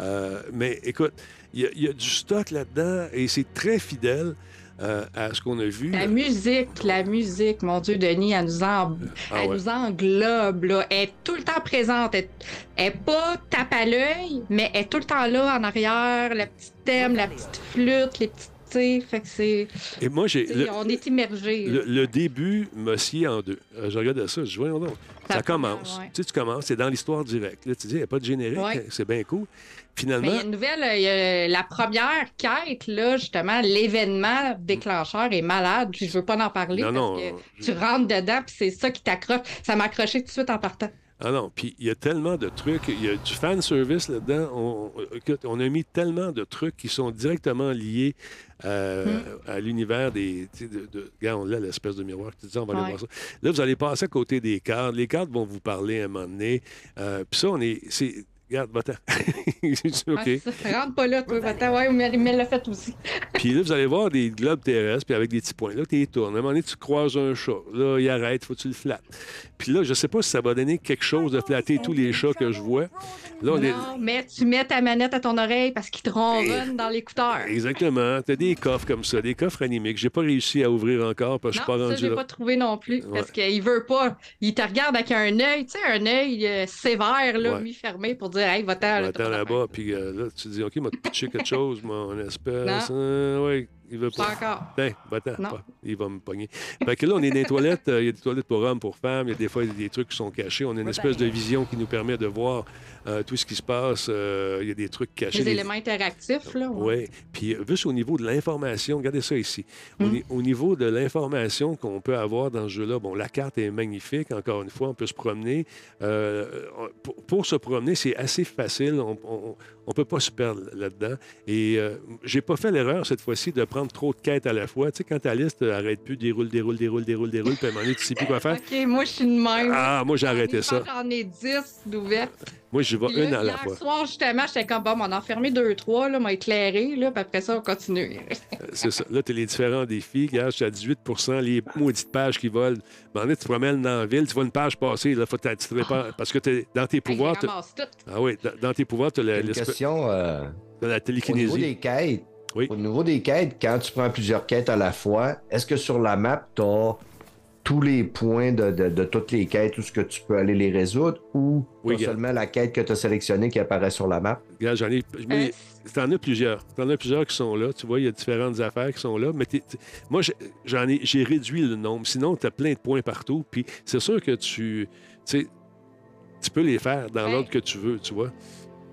Euh, mais écoute, il y, a- il y a du stock là-dedans et c'est très fidèle. euh, à ce qu'on a vu. La musique, la musique, mon Dieu, Denis, elle nous, en- Ah elle ouais. nous englobe. Là. Elle est tout le temps présente. Elle elle est pas tape à l'œil, mais elle est tout le temps là en arrière. Le petit thème, la petite flûte, les petites. Sais, Fait que c'est. Et moi, j'ai. le- On est immergés. Le, le début m'a scié en deux. Euh, je regardais ça, je dis, voyons donc. Ça, Ça commence. ouais. Tu sais, tu commences, c'est dans l'histoire directe. Là, tu dis, il n'y a pas de générique, Ouais. c'est bien cool. Mais Finalement, il y a une nouvelle, euh, il y a la première quête, là, justement, l'événement déclencheur est malade. Puis je veux pas en parler Non, parce non, que tu rentres dedans, puis c'est ça qui t'accroche. Ça m'a accroché tout de suite en partant. Ah non, puis il y a tellement de trucs, il y a du fan service là-dedans. On, a mis tellement de trucs qui sont directement liés euh, Hmm. à l'univers des. De, de, regarde, on l'a, l'espèce de miroir. Tu dis, on va aller voir ça. Là, vous allez passer à côté des cartes. Les cartes vont vous parler à un moment donné. Euh, puis ça, on est. c'est- Regarde, va-t'en. OK. Ça. Rentre pas là, toi. Attends, ouais, mais, elle l'a fait aussi. Puis là, vous allez voir des globes terrestres, puis avec des petits points. Là, tu les tournes. À un moment donné, tu croises un chat. Là, il arrête, faut que tu le flattes. Puis là, je sais pas si ça va donner quelque chose de flatter tous les chats que je vois. Là, on est... Non, mais tu mets ta manette à ton oreille parce qu'il te ronronne dans l'écouteur. Exactement. Tu as des coffres comme ça, des coffres animés que j'ai pas réussi à ouvrir encore parce que je suis Non, pas ça, rendu j'ai là. pas trouvé non plus. Ouais. Parce qu'il veut pas. Il te regarde avec un œil, tu sais, un œil euh, sévère, là, Ouais. mi-fermé, pour dire, hey, va-t'en. pas là-bas, puis euh, là, tu dis, OK, m'a pitché quelque chose, mon espèce. Euh, ouais, il veut pas. Pas encore. Ben, va-t'en, il va me pogner. Fait que là, on est dans les toilettes. euh, Il y a des toilettes pour hommes, pour femmes. Il y a des fois des trucs qui sont cachés. On a une espèce de vision qui nous permet de voir euh, tout ce qui se passe. Euh, Il y a des trucs cachés. Des- éléments interactifs, là. ouais. Oui. Puis juste au niveau de l'information, regardez ça ici. Au, Mm. ni- au niveau de l'information qu'on peut avoir dans ce jeu-là, bon, la carte est magnifique. Encore une fois, on peut se promener. Pour se promener, c'est assez facile. On ne peut pas se perdre là-dedans. Et euh, j'ai pas fait l'erreur cette fois-ci de prendre trop de quêtes à la fois. Tu sais, quand ta liste n'arrête plus, déroule, déroule, déroule, déroule, déroule, puis à un moment donné, tu sais plus quoi faire. OK, moi, je suis de même. Ah, moi, j'ai arrêté ça. J'en ai 10 d'ouvertes. Moi, j'y vais là, une à la hier fois. soir, justement, j'étais comme, bon, on en a fermé deux, trois, là, m'a éclairé, là, puis après ça, on continue. C'est ça. Là, tu as les différents défis. Regarde, je suis à 18% les maudites pages qui volent. Mais en fait, tu te promènes dans la ville, tu vois une page passer. Là, faut que tu te répares. Parce que t'es- dans tes pouvoirs. Hey, tout. Ah oui, dans, dans tes pouvoirs, tu as la, une question. euh, t'as la Au niveau télékinésie. des quêtes, Oui. au niveau des quêtes, quand tu prends plusieurs quêtes à la fois, est-ce que sur la map, tu as tous les points de, de- de toutes les quêtes, où ce que tu peux aller les résoudre, ou Oui, seulement la quête que tu as sélectionnée qui apparaît sur la map? Regarde, j'en ai. Mais Euh, t'en as plusieurs. T'en as plusieurs qui sont là. Tu vois, il y a différentes affaires qui sont là. Mais t'es- t'es- moi, j'ai- j'en ai, j'ai réduit le nombre. Sinon, tu as plein de points partout. Puis c'est sûr que tu. Tu sais, tu peux les faire dans l'ordre que tu veux, tu vois.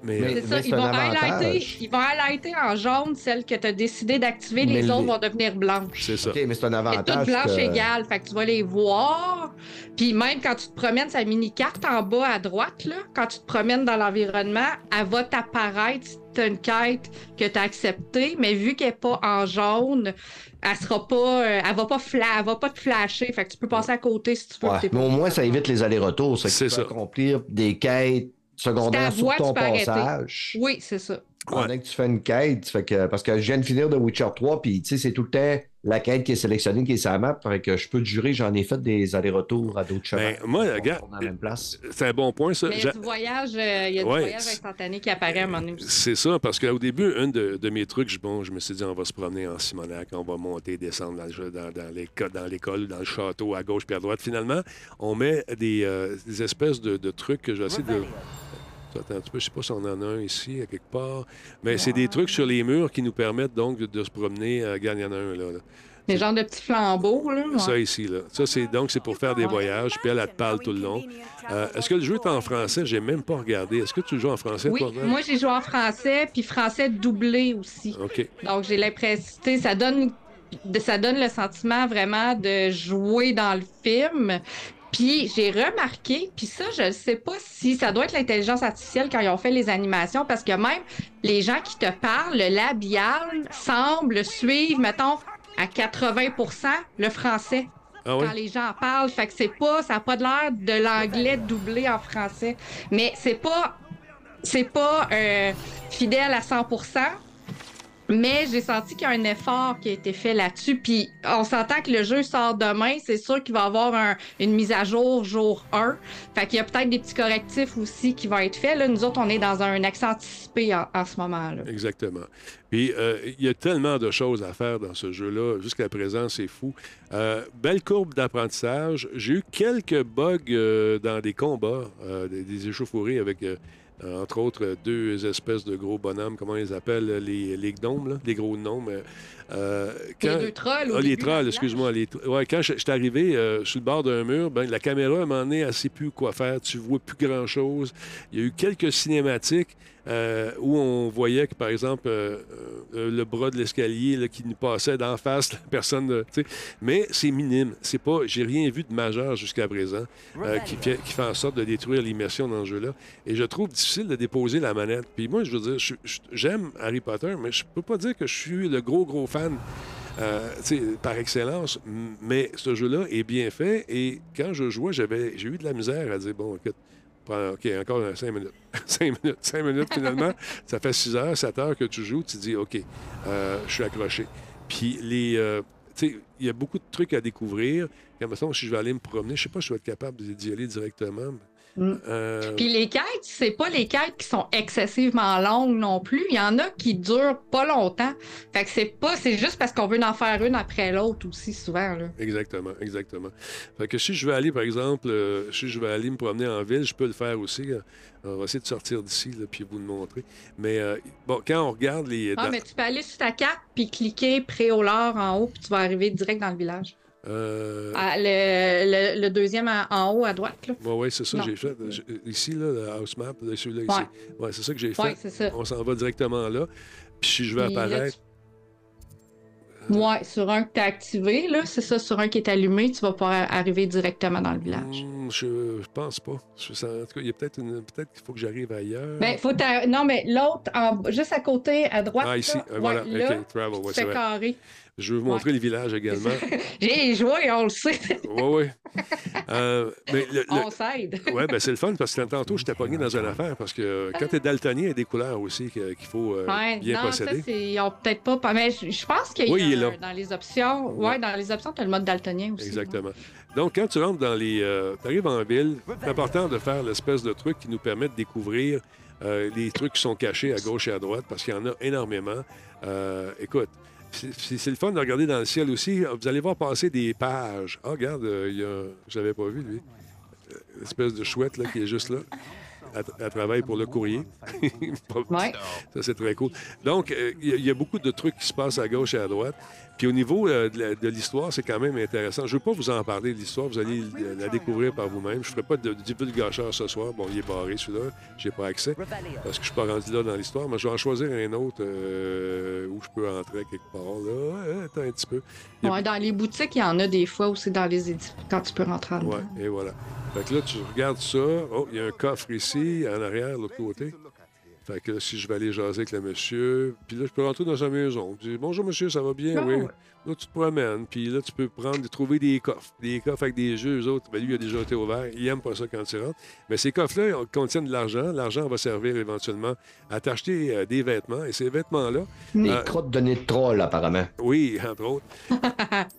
Mais, ça, ils vont, highlighter, ils vont highlighter en jaune celles que tu as décidé d'activer, les les- autres vont devenir blanches. c'est ça. OK, mais c'est un avantage. toutes blanches que- égales, fait que tu vas les voir. Puis même quand tu te promènes sa mini-carte en bas à droite, là, quand tu te promènes dans l'environnement, elle va t'apparaître si tu une quête que tu as acceptée, mais vu qu'elle n'est pas en jaune, elle sera pas. euh, elle va pas fla- elle va pas te flasher. Fait que tu peux passer à côté si tu veux. Ouais, mais au moins, ça évite les allers-retours. C'est que C'est tu peux ça. accomplir des quêtes voix, sur ton arrêter. passage. Oui, c'est ça. Pendant que tu fais une quête, fait que, parce que je viens de finir de Witcher 3, puis tu sais, c'est tout le temps la quête qui est sélectionnée qui est sur la map. Fait que je peux te jurer, j'en ai fait des allers-retours à d'autres chemins. Ben, moi, regarde, place. c'est un bon point, ça. Mais il y J'a- a du voyage, euh, il y a du Ouais, voyage instantané qui apparaît à un moment donné. C'est ça, parce qu'au début, un de, de mes trucs, je, bon, je me suis dit, on va se promener en Simonac, on va monter, descendre dans, l'école, dans le château, à gauche puis à droite. Finalement, on met des, euh, des espèces de, de trucs que j'essaie de. Attends un petit peu, je sais pas si on en a un ici, à quelque part. Mais c'est des trucs sur les murs qui nous permettent donc de, de se promener. Euh, regarde, il y en a un là. là. Des genres de petits flambeaux, là. ouais. Ça ici, là. Ça, c'est donc c'est pour faire des voyages, puis elle, elle te parle tout le long. Euh, Est-ce que le jeu est en français? J'ai même pas regardé. Est-ce que tu joues en français, Oui, toi? Moi j'ai joué en français, puis français doublé aussi. OK. Donc j'ai l'impression, tu sais, ça donne, ça donne le sentiment vraiment de jouer dans le film. Puis j'ai remarqué, puis ça, je ne sais pas si ça doit être l'intelligence artificielle quand ils ont fait les animations, parce que même les gens qui te parlent, le labial semble suivre, mettons, à 80% le français Ah oui? quand les gens parlent. Fait que c'est pas, ça n'a pas de l'air de l'anglais doublé en français. Mais c'est pas, c'est pas euh, fidèle à 100 Mais j'ai senti qu'il y a un effort qui a été fait là-dessus. Puis on s'entend que le jeu sort demain. C'est sûr qu'il va y avoir un- une mise à jour jour 1. Fait qu'il y a peut-être des petits correctifs aussi qui vont être faits. Là, nous autres, on est dans un accès anticipé en, ce moment-là. Exactement. Puis, euh, il y a tellement de choses à faire dans ce jeu-là. Jusqu'à présent, c'est fou. Euh, belle courbe d'apprentissage. J'ai eu quelques bugs euh, dans des combats, euh, des, des échauffourées avec, entre autres, deux espèces de gros bonhommes, comment ils appellent, les, les gnomes, là, les gros gnomes. Euh, Les quand- trolls. ah, les début, dans trolls, excuse-moi. Les... Ouais, quand je, suis arrivé euh, sur le bord d'un mur, ben, la caméra, à un moment donné, elle ne sait plus quoi faire. Tu vois plus grand-chose. Il y a eu quelques cinématiques euh, où on voyait que, par exemple, euh, euh, le bras de l'escalier qui nous passait d'en face, la personne. Mais c'est minime. C'est pas, j'ai rien vu de majeur jusqu'à présent qui, fait, qui fait en sorte de détruire l'immersion dans le jeu-là. Et je trouve difficile de déposer la manette. Puis moi, je veux dire, j'aime Harry Potter, mais je peux pas dire que je suis le gros, gros fan. Euh, par excellence, mais ce jeu-là est bien fait et quand je jouais, j'avais, j'ai eu de la misère à dire bon, écoute, OK, encore 5 minutes. 5 minutes, 5 minutes finalement. ça fait 6 heures, 7 heures que tu joues, tu dis OK, euh, je suis accroché. Puis les. euh, tu sais, il y a beaucoup de trucs à découvrir. Comme si je vais aller me promener, je sais pas si je vais être capable d'y aller directement. Mm. euh, Puis les quêtes, c'est pas les quêtes qui sont excessivement longues non plus. Il y en a qui durent pas longtemps. Fait que c'est pas, c'est juste parce qu'on veut en faire une après l'autre aussi souvent. Là. Exactement, exactement. Fait que si je veux aller, par exemple, euh, si je veux aller me promener en ville, je peux le faire aussi. euh, on va essayer de sortir d'ici, puis vous le montrer. Mais euh, bon, quand on regarde les. Ah, dans- mais tu peux aller sur ta carte puis cliquer Préolard en haut, puis tu vas arriver direct dans le village. Euh, Ah, le, le- le deuxième en, en haut à droite. Là. ouais, c'est ça que j'ai fait. Ici, là, le house map, là, celui-là, ici. Ouais, c'est ça que j'ai fait. Oui, ça. On s'en va directement là. Puis si je veux Puis apparaître. Ouais, sur un que tu as activé, là, c'est ça, sur un qui est allumé, tu vas pouvoir arriver directement dans le village. Hmm, je, je pense pas. Je sens- en tout cas, il y a peut-être une. Peut-être qu'il faut que j'arrive ailleurs. Ben, faut non, mais l'autre, en- juste à côté, à droite. ah, ici, là, euh, voilà. là, travel, ouais, c'est vrai. Je veux vous montrer le village également. J'ai joué, on le sait. Oui, oui. Euh, mais le- On s'aide. Oui, ben c'est le fun parce que tantôt, j'étais pogné dans une affaire parce que euh, quand t'es daltonien, il y a des couleurs aussi qu'il faut euh, Ouais, bien non, ça, posséder. c'est. Ils ont peut-être pas. Mais je, pense qu'il y a Oui, un- là. dans les options. Ouais, Ouais. dans les options, tu as le mode daltonien aussi. Exactement. Donc, quand tu rentres dans les. tu arrives en ville, c'est important de faire l'espèce de truc qui nous permet de découvrir euh, les trucs qui sont cachés à gauche et à droite parce qu'il y en a énormément. Euh, écoute, c'est- le fun de regarder dans le ciel aussi. Vous allez voir passer des pages. Ah, regarde, euh, il y a. Je l'avais pas vu, lui. Euh, Une espèce de chouette là, qui est juste là. Elle, travaille pour le courrier. Ouais. Ça, c'est très cool. Donc, euh, il y a beaucoup de trucs qui se passent à gauche et à droite. Puis au niveau euh, de de l'histoire, c'est quand même intéressant. Je ne veux pas vous en parler de l'histoire, vous allez euh, la découvrir par vous-même. Je ne ferai pas de divulgacheur ce soir. Bon, il est barré celui-là, j'ai pas accès parce que je suis pas rendu là dans l'histoire, mais je vais en choisir un autre euh, où je peux entrer quelque part. Là, attends un petit peu. A- Ouais, dans les boutiques, il y en a des fois aussi dans les édifices quand tu peux rentrer en dedans. Ouais, et voilà. Fait que là, tu regardes ça. Oh, il y a un coffre ici, en arrière, de l'autre côté. Fait que là, si je vais aller jaser avec le monsieur, puis là, je peux rentrer dans sa maison. Je dis Bonjour, monsieur, ça va bien? Ah, oui. Là, tu te promènes, puis là, tu peux prendre, trouver des coffres. Des coffres avec des jeux, eux autres. Ben, lui, il a déjà été ouvert. Il aime pas ça quand tu rentres. Mais ces coffres-là ils contiennent de l'argent. L'argent va servir éventuellement à t'acheter euh, des vêtements. Et ces vêtements-là, Des Euh, crottes de nez de troll, apparemment. oui, entre autres, Tu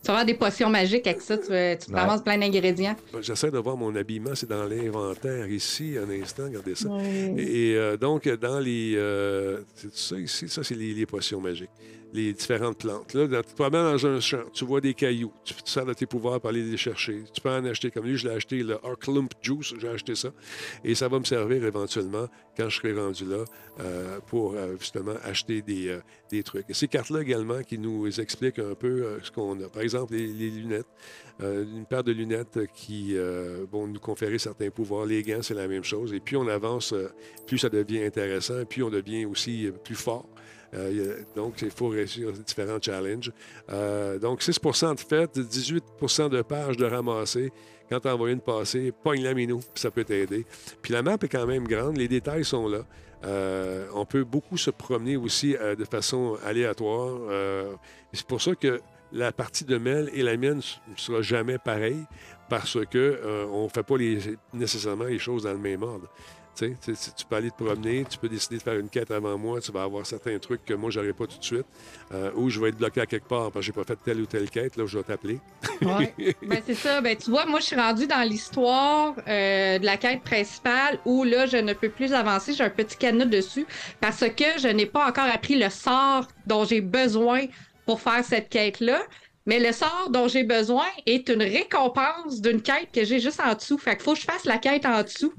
vas avoir des potions magiques avec ça, tu, vas- tu Ouais. plein d'ingrédients. j'essaie de voir mon habillement. C'est dans l'inventaire ici, un instant. Regardez ça. Et euh, donc, dans les. euh, c'est ça ici, ça, c'est les, les potions magiques. Les différentes plantes. Là, tu te promènes dans un champ, tu vois des cailloux, tu sers de tes pouvoirs pour aller les chercher. Tu peux en acheter. Comme lui, je l'ai acheté, le Arklump Juice, j'ai acheté ça. Et ça va me servir éventuellement, quand je serai rendu là, euh, pour euh, justement acheter des, euh, des trucs. Et ces cartes-là également qui nous expliquent un peu ce qu'on a. Par exemple, les, les lunettes. Une paire de lunettes qui vont nous conférer certains pouvoirs. Les gants, c'est la même chose. Et plus on avance, plus ça devient intéressant, plus on devient aussi plus fort. Euh, donc, il faut réussir différents challenges. Euh, donc, 6% de fait, 18% de pages de ramasser. Quand tu envoies une passée, pogne la minou, ça peut t'aider. Puis la map est quand même grande, les détails sont là. Euh, on peut beaucoup se promener aussi de façon aléatoire. C'est pour ça que la partie de Mel et la mienne ne sera jamais pareille parce que euh, on fait pas nécessairement les choses dans le même ordre. Tu, sais, tu peux aller te promener, tu peux décider de faire une quête avant moi, tu vas avoir certains trucs que moi, j'aurais pas tout de suite. Euh, ou je vais être bloqué à quelque part parce que j'ai pas fait telle ou telle quête, là, je vais t'appeler. Ouais. ben, c'est ça. Ben, tu vois, moi, je suis rendue dans l'histoire euh, de la quête principale où là, je ne peux plus avancer. J'ai un petit cadenas dessus parce que je n'ai pas encore appris le sort dont j'ai besoin pour faire cette quête-là. Mais le sort dont j'ai besoin est une récompense d'une quête que j'ai juste en dessous. Fait qu'il faut que je fasse la quête en dessous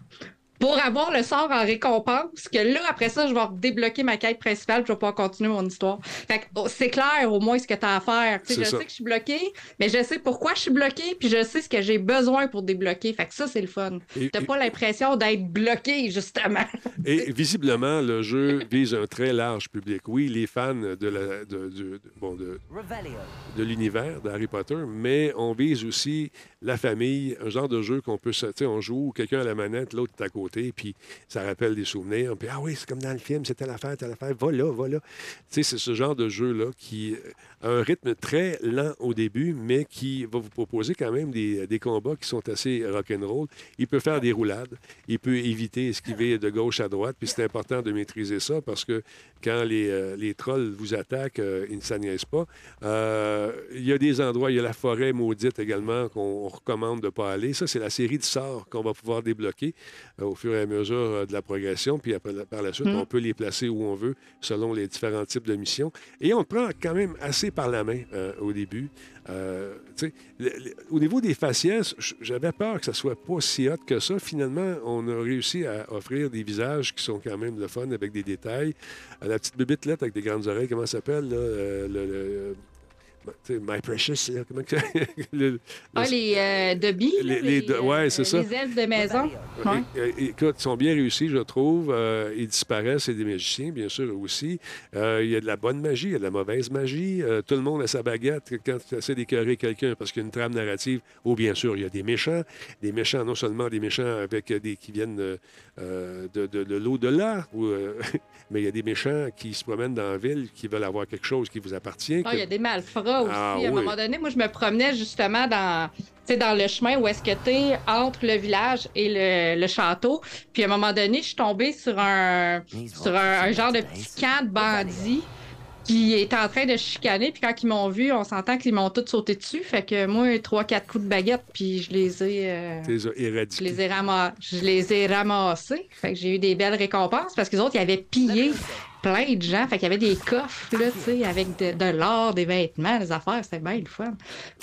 pour avoir le sort en récompense, que là, après ça, je vais débloquer ma quête principale, je vais pouvoir continuer mon histoire. Fait que oh, c'est clair au moins ce que tu as à faire. Je ça. sais que je suis bloqué, mais je sais pourquoi je suis bloqué, puis je sais ce que j'ai besoin pour débloquer. Fait que ça, c'est le fun. T'as pas l'impression d'être bloqué, justement. Et visiblement, le jeu vise un très large public. Oui, les fans de la, de, de- de- bon, de, l'univers d'Harry Potter, mais on vise aussi la famille, un genre de jeu qu'on peut. Tu sais, on joue, quelqu'un à la manette, l'autre est à côté, puis ça rappelle des souvenirs. Puis, ah oui, c'est comme dans le film, c'était l'affaire, telle affaire, va là, va là. Tu sais, c'est ce genre de jeu-là qui a un rythme très lent au début, mais qui va vous proposer quand même des, des combats qui sont assez rock'n'roll. Il peut faire des roulades, il peut éviter, esquiver de gauche à droite, puis c'est important de maîtriser ça parce que quand les, euh, les trolls vous attaquent, euh, ils ne s'agnaissent pas. Euh, il y a des endroits, il y a la forêt maudite également qu'on recommande de ne pas aller. Ça, c'est la série de sorts qu'on va pouvoir débloquer euh, au fur et à mesure euh, de la progression. Puis après, par la suite, on peut les placer où on veut selon les différents types de missions. Et on prend quand même assez par la main euh, au début. Euh, le- le- au niveau des faciès, j'avais peur que ça soit pas si hot que ça. Finalement, on a réussi à offrir des visages qui sont quand même le fun avec des détails. La petite bébite là, avec des grandes oreilles, comment ça s'appelle? Le, le- My Precious, là, comment que... le- Ah, le- les euh, Dobby, Les- les de- ouais, c'est ça. Les elfes de maison. Ouais. Écoute, ils sont bien réussis, je trouve. Euh, ils disparaissent, c'est des magiciens, bien sûr, aussi. Euh, il y a de la bonne magie, il y a de la mauvaise magie. Euh, tout le monde a sa baguette quand tu essaies d'écœurer quelqu'un parce qu'il y a une trame narrative. Ou bien sûr, il y a des méchants. Des méchants, non seulement des méchants avec euh, des qui viennent euh, euh, de, de- de l'au-delà, euh, mais il y a des méchants qui se promènent dans la ville, qui veulent avoir quelque chose qui vous appartient. Ah, que- il y a des malfrats aussi. Ah, à un oui. moment donné, moi, je me promenais justement dans, tu sais, dans le chemin où est-ce que t'es entre le village et le, le château. Puis à un moment donné, je suis tombée sur un, sur un, un genre de petit camp de bandits qui est en train de chicaner. Puis quand ils m'ont vu, on s'entend qu'ils m'ont tous sauté dessus. Fait que moi, trois, quatre coups de baguette, puis je les ai... euh, je les ai, je les ai ramassés. Fait que j'ai eu des belles récompenses parce que les autres, ils avaient pillé plein de gens. Fait qu'il y avait des coffres, là, tu sais, avec de, de l'or, des vêtements, des affaires. C'était bien le fun.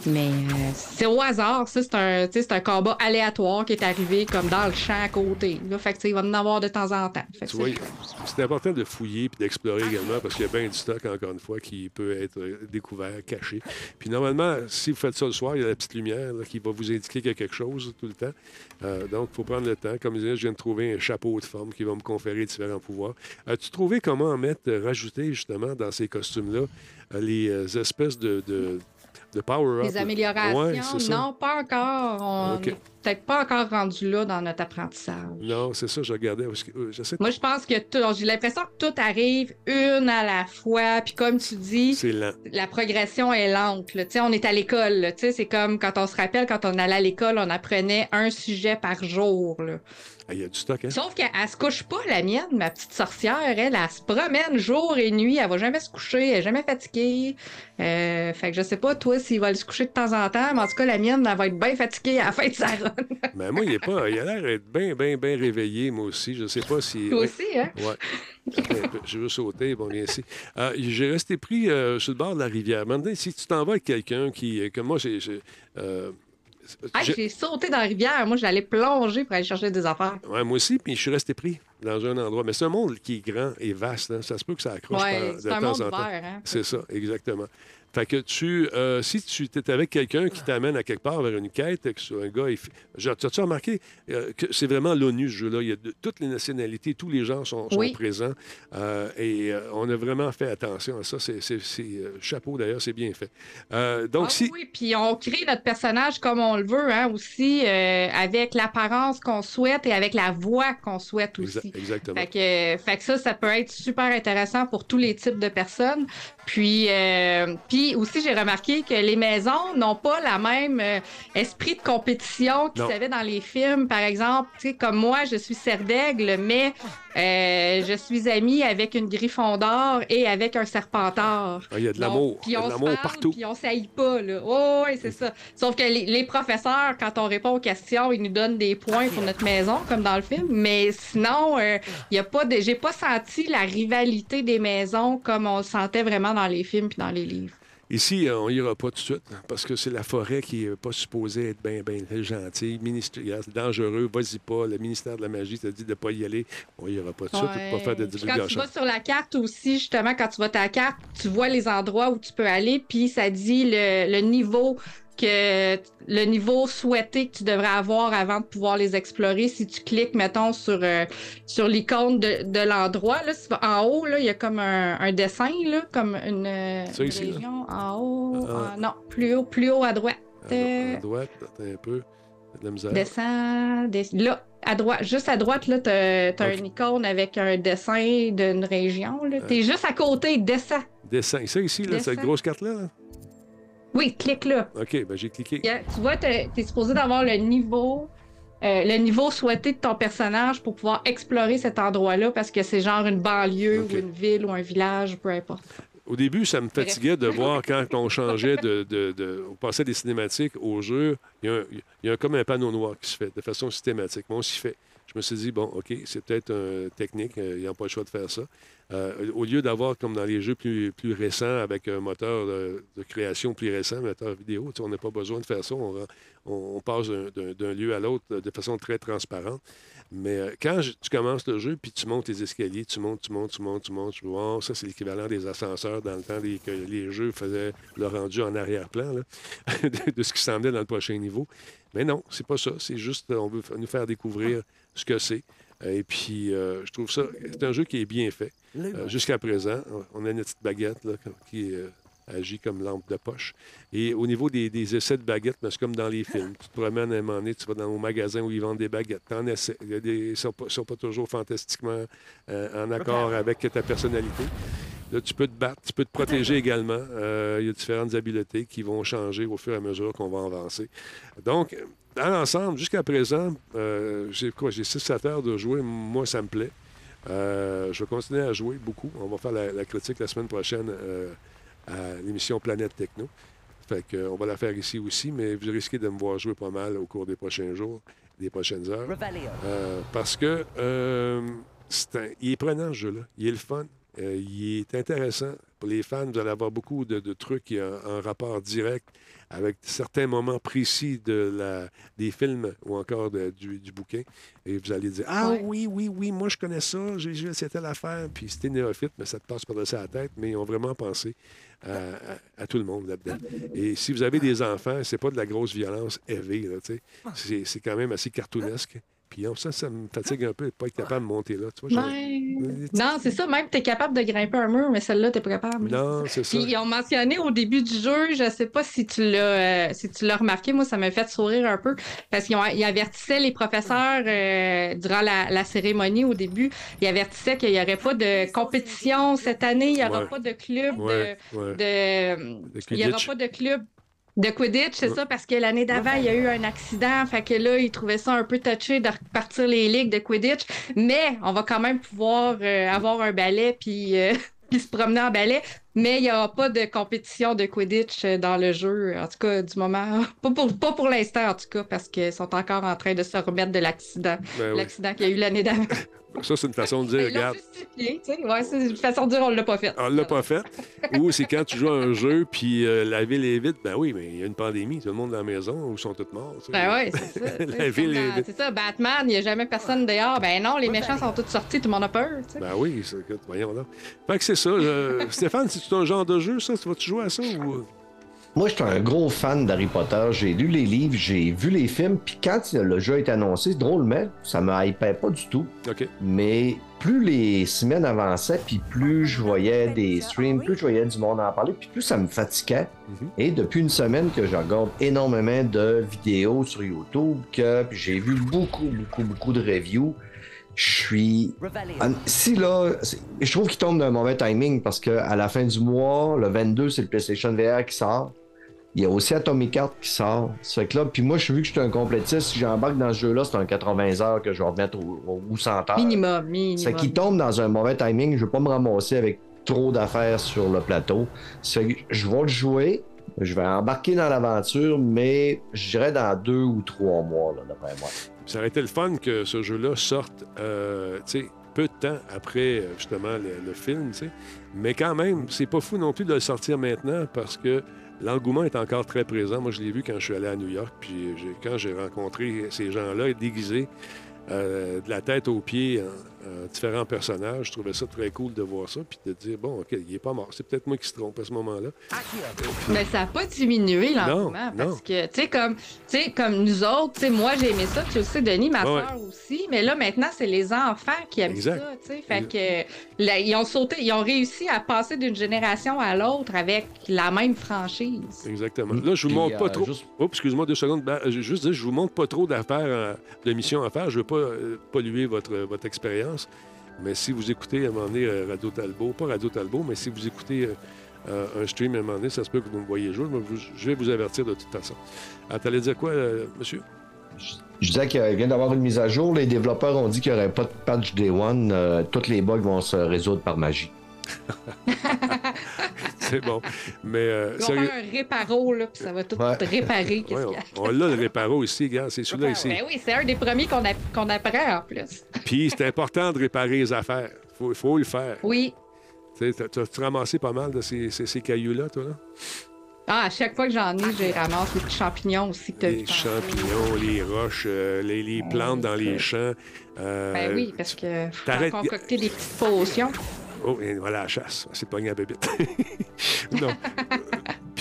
Mais euh, c'est au hasard. Ça, c'est un, c'est un combat aléatoire qui est arrivé comme dans le champ à côté. Là. Fait que, il va en avoir de temps en temps. Fait que Tu c'est vois, important de fouiller et d'explorer également parce qu'il y a bien du stock, encore une fois, qui peut être euh, découvert, caché. Puis normalement, si vous faites ça le soir, il y a la petite lumière là, qui va vous indiquer qu'il y a quelque chose tout le temps. Euh, donc, il faut prendre le temps. Comme je disais, je viens de trouver un chapeau de forme qui va me conférer différents pouvoirs. As-tu trouvé comment mettre, euh, rajouter justement dans ces costumes-là euh, les euh, espèces de, de, de power-up? Les améliorations, Ouais, non, pas encore. On OK. n'est peut-être pas encore rendu là dans notre apprentissage. Non, c'est ça, je regardais. J'essaie de- Moi, je pense que tout- j'ai l'impression que tout arrive une à la fois. Puis comme tu dis, la progression est lente. là. On est à l'école. C'est comme quand on se rappelle, quand on allait à l'école, on apprenait un sujet par jour. là. Ah, Il y a du stock, hein? Sauf qu'elle elle se couche pas, la mienne, ma petite sorcière. Elle, elle, se promène jour et nuit. Elle va jamais se coucher. Elle est jamais fatiguée. Euh, fait que je sais pas, toi, s'il va aller se coucher de temps en temps. Mais en tout cas, la mienne, elle va être bien fatiguée à la fin de sa run. Mais moi, il est pas. Il a l'air d'être bien, bien, bien réveillé, moi aussi. Je sais pas si. Toi aussi, hein? Ouais. Je veux sauter, bon, bien ici. Euh, j'ai resté pris euh, sur le bord de la rivière. Maintenant, si tu t'en vas avec quelqu'un qui. Comme moi, j'ai. J'ai, sauté dans la rivière. Moi, j'allais plonger pour aller chercher des affaires. ouais, moi aussi, puis je suis resté pris dans un endroit. Mais c'est un monde qui est grand et vaste. hein. Ça se peut que ça accroche par- de un temps monde en temps. hein? C'est ça, exactement. Fait que tu, euh, si tu es avec quelqu'un qui t'amène à quelque part vers une quête, que ce soit un gars, il fait- genre, as-tu remarqué euh, que c'est vraiment l'ONU ce jeu-là? Il y a de- toutes les nationalités, tous les gens sont, sont Oui. présents euh, et on a vraiment fait attention à ça. C'est, chapeau d'ailleurs, c'est bien fait. Donc Ah si, Oui, puis on crée notre personnage comme on le veut, hein, aussi, avec l'apparence qu'on souhaite et avec la voix qu'on souhaite aussi. exactement. Fait que, fait que ça, ça peut être super intéressant pour tous les types de personnes. Puis, euh, puis aussi, j'ai remarqué que les maisons n'ont pas la même euh, esprit de compétition qu'ils avaient dans les films. Par exemple, tu sais, comme moi, je suis Serdaigle, mais euh, je suis amie avec une Griffon d'or et avec un Serpentard. Ah, Il y a de l'amour. Puis on de se partout. Puis on s'haït pas, là. Oh, oui, c'est ça. Sauf que les, les professeurs, quand on répond aux questions, ils nous donnent des points pour notre maison, comme dans le film. Mais sinon, euh, il y a pas de, j'ai pas senti la rivalité des maisons comme on le sentait vraiment dans les films puis dans les livres. Ici, euh, on ira pas tout de suite parce que c'est la forêt qui n'est pas supposée être bien, bien gentille. Ministériel, c'est dangereux, vas-y pas. Le ministère de la Magie t'a dit de ne pas y aller. On ira pas tout de suite, Ouais. pas faire de Puis Quand tu divulgation. vas sur la carte aussi, justement, quand tu vois ta carte, tu vois les endroits où tu peux aller, puis ça dit le, le niveau que le niveau souhaité que tu devrais avoir avant de pouvoir les explorer. Si tu cliques, mettons, sur, euh, sur l'icône de, de l'endroit, là, en haut, là, il y a comme un, un dessin, là, comme une, euh, ici, région en haut. Ah. en- non, plus haut, plus haut à droite. À, Euh, à droite, un peu. De la misère. Descends, des- là, à droite, juste à droite, là, t'as, t'as Ok. une icône avec un dessin d'une région, là. T'es juste à côté, descends. Descends. Ça ici, là, cette grosse carte-là? là? Oui, clique là. OK, ben j'ai cliqué. Yeah, Tu vois, t'es, t'es supposé d'avoir le niveau, euh, le niveau souhaité de ton personnage pour pouvoir explorer cet endroit-là parce que c'est genre une banlieue ou une ville ou un village, peu importe. Au début, ça me fatiguait de voir quand on changeait de, de, de- On passait des cinématiques au jeu, il y, a un- il y a comme un panneau noir qui se fait de façon systématique. Moi, on s'y fait. Je me suis dit, bon, OK, c'est peut-être une technique, euh, ils n'ont pas le choix de faire ça. Euh, au lieu d'avoir, comme dans les jeux plus, récents, avec un moteur de, création plus récent, moteur vidéo, on n'a pas besoin de faire ça. On, passe d'un- lieu à l'autre de façon très transparente. Mais euh, quand tu commences le jeu, puis tu montes les escaliers, tu montes, tu montes, tu montes, tu montes, tu vois, ça, c'est l'équivalent des ascenseurs dans le temps des- que les jeux faisaient le rendu en arrière-plan de, ce qui s'en dans le prochain niveau. Mais non, c'est pas ça. C'est juste, euh, on veut nous faire découvrir ce que c'est. Et puis, euh, je trouve ça, c'est un jeu qui est bien fait. Euh, Jusqu'à présent, on a une petite baguette là, qui euh, agit comme lampe de poche. Et au niveau des, des essais de baguettes, c'est comme dans les films. Tu te promènes à un moment donné, tu vas dans un magasin où ils vendent des baguettes. En des- Ils ne sont, pas- sont pas toujours fantastiquement euh, en accord avec ta personnalité. Là, tu peux te battre, tu peux te protéger également. Euh, il y a différentes habiletés qui vont changer au fur et à mesure qu'on va avancer. Donc, dans l'ensemble, jusqu'à présent, euh, j'ai quoi? J'ai 6-7 heures de jouer. Moi, ça me plaît. Euh, je vais continuer à jouer beaucoup. On va faire la, la critique la semaine prochaine à l'émission Planète Techno. Fait va la faire ici aussi, mais vous risquez de me voir jouer pas mal au cours des prochains jours, des prochaines heures. Parce que c'est un- il est prenant, ce jeu-là. Il est le fun. Euh, il est intéressant. Pour les fans, vous allez avoir beaucoup de, de trucs ont un rapport direct avec certains moments précis de la, des films ou encore de- du, du bouquin. Et vous allez dire Ah Ouais. oui, oui, oui, moi je connais ça, c'était l'affaire. Puis c'était néophyte, mais ça te passe par-dessus la tête. Mais ils ont vraiment pensé à, à- à tout le monde là-dedans. Et si vous avez des enfants, c'est pas de la grosse violence élevée. C'est quand même assez cartoonesque. Puis ça, ça me fatigue un peu de pas être capable de monter là. Tu vois. Non, c'est ça, même tu es capable de grimper un mur, mais celle-là, tu pas capable. Non, c'est ça. Puis ils ont mentionné au début du jeu, je sais pas si tu l'as euh, si tu l'as remarqué, moi ça m'a fait sourire un peu parce qu'ils avertissaient les professeurs euh, durant la, la cérémonie au début, ils avertissaient qu'il n'y aurait pas de compétition cette année, il n'y aura Ouais. pas de club Ouais, ouais. de, de De il n'y aura pas de club de Quidditch, c'est Ouais. ça, parce que l'année d'avant, il y a eu un accident, fait que là, ils trouvaient ça un peu touché de repartir les ligues de Quidditch, mais on va quand même pouvoir euh, avoir un balai puis, euh, puis se promener en balai, mais il n'y aura pas de compétition de Quidditch euh, dans le jeu, en tout cas, du moment, pas pour, pas pour l'instant, en tout cas, parce qu'ils sont encore en train de se remettre de l'accident, Ben oui. l'accident qu'il y a eu l'année d'avant. Ça, c'est une façon de dire, regarde, justifié, tu sais, ouais, c'est une façon de dire on l'a pas fait. on l'a pas fait. Ou c'est quand tu joues à un jeu, puis euh, la ville est vide. Ben oui, mais il y a une pandémie, tout le monde dans la maison, ou ils sont tous morts. tu sais. Ben ouais, c'est ça. La ville est vide. C'est ça, Batman, il n'y a jamais personne dehors. Ben non, les méchants sont tous sortis, tout le monde a peur. tu sais. Ben oui, écoute, voyons là. Fait que c'est ça. Stéphane, c'est un genre de jeu, ça? Tu vas-tu jouer à ça ou? Moi, j'étais un gros fan d'Harry Potter. J'ai lu les livres, j'ai vu les films, puis quand le jeu a été annoncé, drôlement, ça me hypait pas du tout. Mais plus les semaines avançaient, puis plus je voyais des streams, plus je voyais du monde en parler, puis plus ça me fatiguait. Mhm. Et depuis une semaine que je regarde énormément de vidéos sur YouTube, que j'ai vu beaucoup, beaucoup, beaucoup de reviews, Je suis. Si là, je trouve qu'il tombe d'un mauvais timing parce que à la fin du mois, le 22, c'est le PlayStation VR qui sort. Il y a aussi Atomic Heart qui sort. Ça fait que là, puis moi, je suis vu que je suis un complétiste. Si j'embarque dans ce jeu-là, c'est un 80 heures que je vais remettre au, au- ou 100 heures. Minimum, minimum. C'est qu'il tombe dans un mauvais timing. Je veux pas me ramasser avec trop d'affaires sur le plateau. C'est que je vais le jouer. Je vais embarquer dans l'aventure, mais je dirais dans deux ou trois mois, là, d'après moi. Ça aurait été le fun que ce jeu-là sorte, euh, tu sais, peu de temps après, euh, justement, le, le film, tu sais. Mais quand même, c'est pas fou non plus de le sortir maintenant parce que l'engouement est encore très présent. Moi, je l'ai vu quand je suis allé à New York, puis quand j'ai rencontré ces gens-là déguisés euh, de la tête aux pieds en différents personnages, je trouvais ça très cool de voir ça, puis de dire, bon, OK, il est pas mort. C'est peut-être moi qui se trompe à ce moment-là. Mais ça n'a pas diminué l'engouement Non, parce non. que, tu sais, comme, tu sais, comme nous autres, tu sais, moi j'ai aimé ça, tu sais, Denis, ma Ouais, soeur aussi, mais là maintenant c'est les enfants qui aiment Exact. ça, tu sais. Fait que là, ils ont sauté, ils ont réussi à passer d'une génération à l'autre avec la même franchise. Exactement. Là, je vous montre pas euh, trop. juste- Oh, excuse-moi deux secondes. Ben, je juste dire, je vous montre pas trop d'affaires, euh, de missions à faire. Je veux pas euh, polluer votre, votre expérience. Mais si vous écoutez un moment donné euh, Radio Talbot, pas Radio Talbot, mais si vous écoutez euh, euh, un stream à un moment donné, ça se peut que vous me voyez jouer. mais je vais vous avertir de toute façon. Ah, T'allais dire quoi, monsieur? Je disais qu'il vient d'avoir une mise à jour. Les développeurs ont dit qu'il n'y aurait pas de patch Day One. Euh, tous les bugs vont se résoudre par magie. C'est bon. Mais euh, sérieux- faire un réparo, là, puis ça va tout Ouais. réparer. Ouais, on, on l'a le réparo ici, gars. C'est celui-là ici. Ben oui, c'est un des premiers qu'on a- qu'on apprend en plus. Puis c'est important de réparer les affaires. Il faut, faut le faire. Oui. Tu T'as-tu ramassé pas mal de ces, ces- ces cailloux-là, toi, là? Ah, à chaque fois que j'en ai, je ramasse les petits champignons aussi que tu as vu Les champignons, les roches, euh, les, les plantes dans les champs. euh, Ben oui, parce que faut concocter des petites potions. Oh, et voilà la chasse. C'est pogné à bébite. non.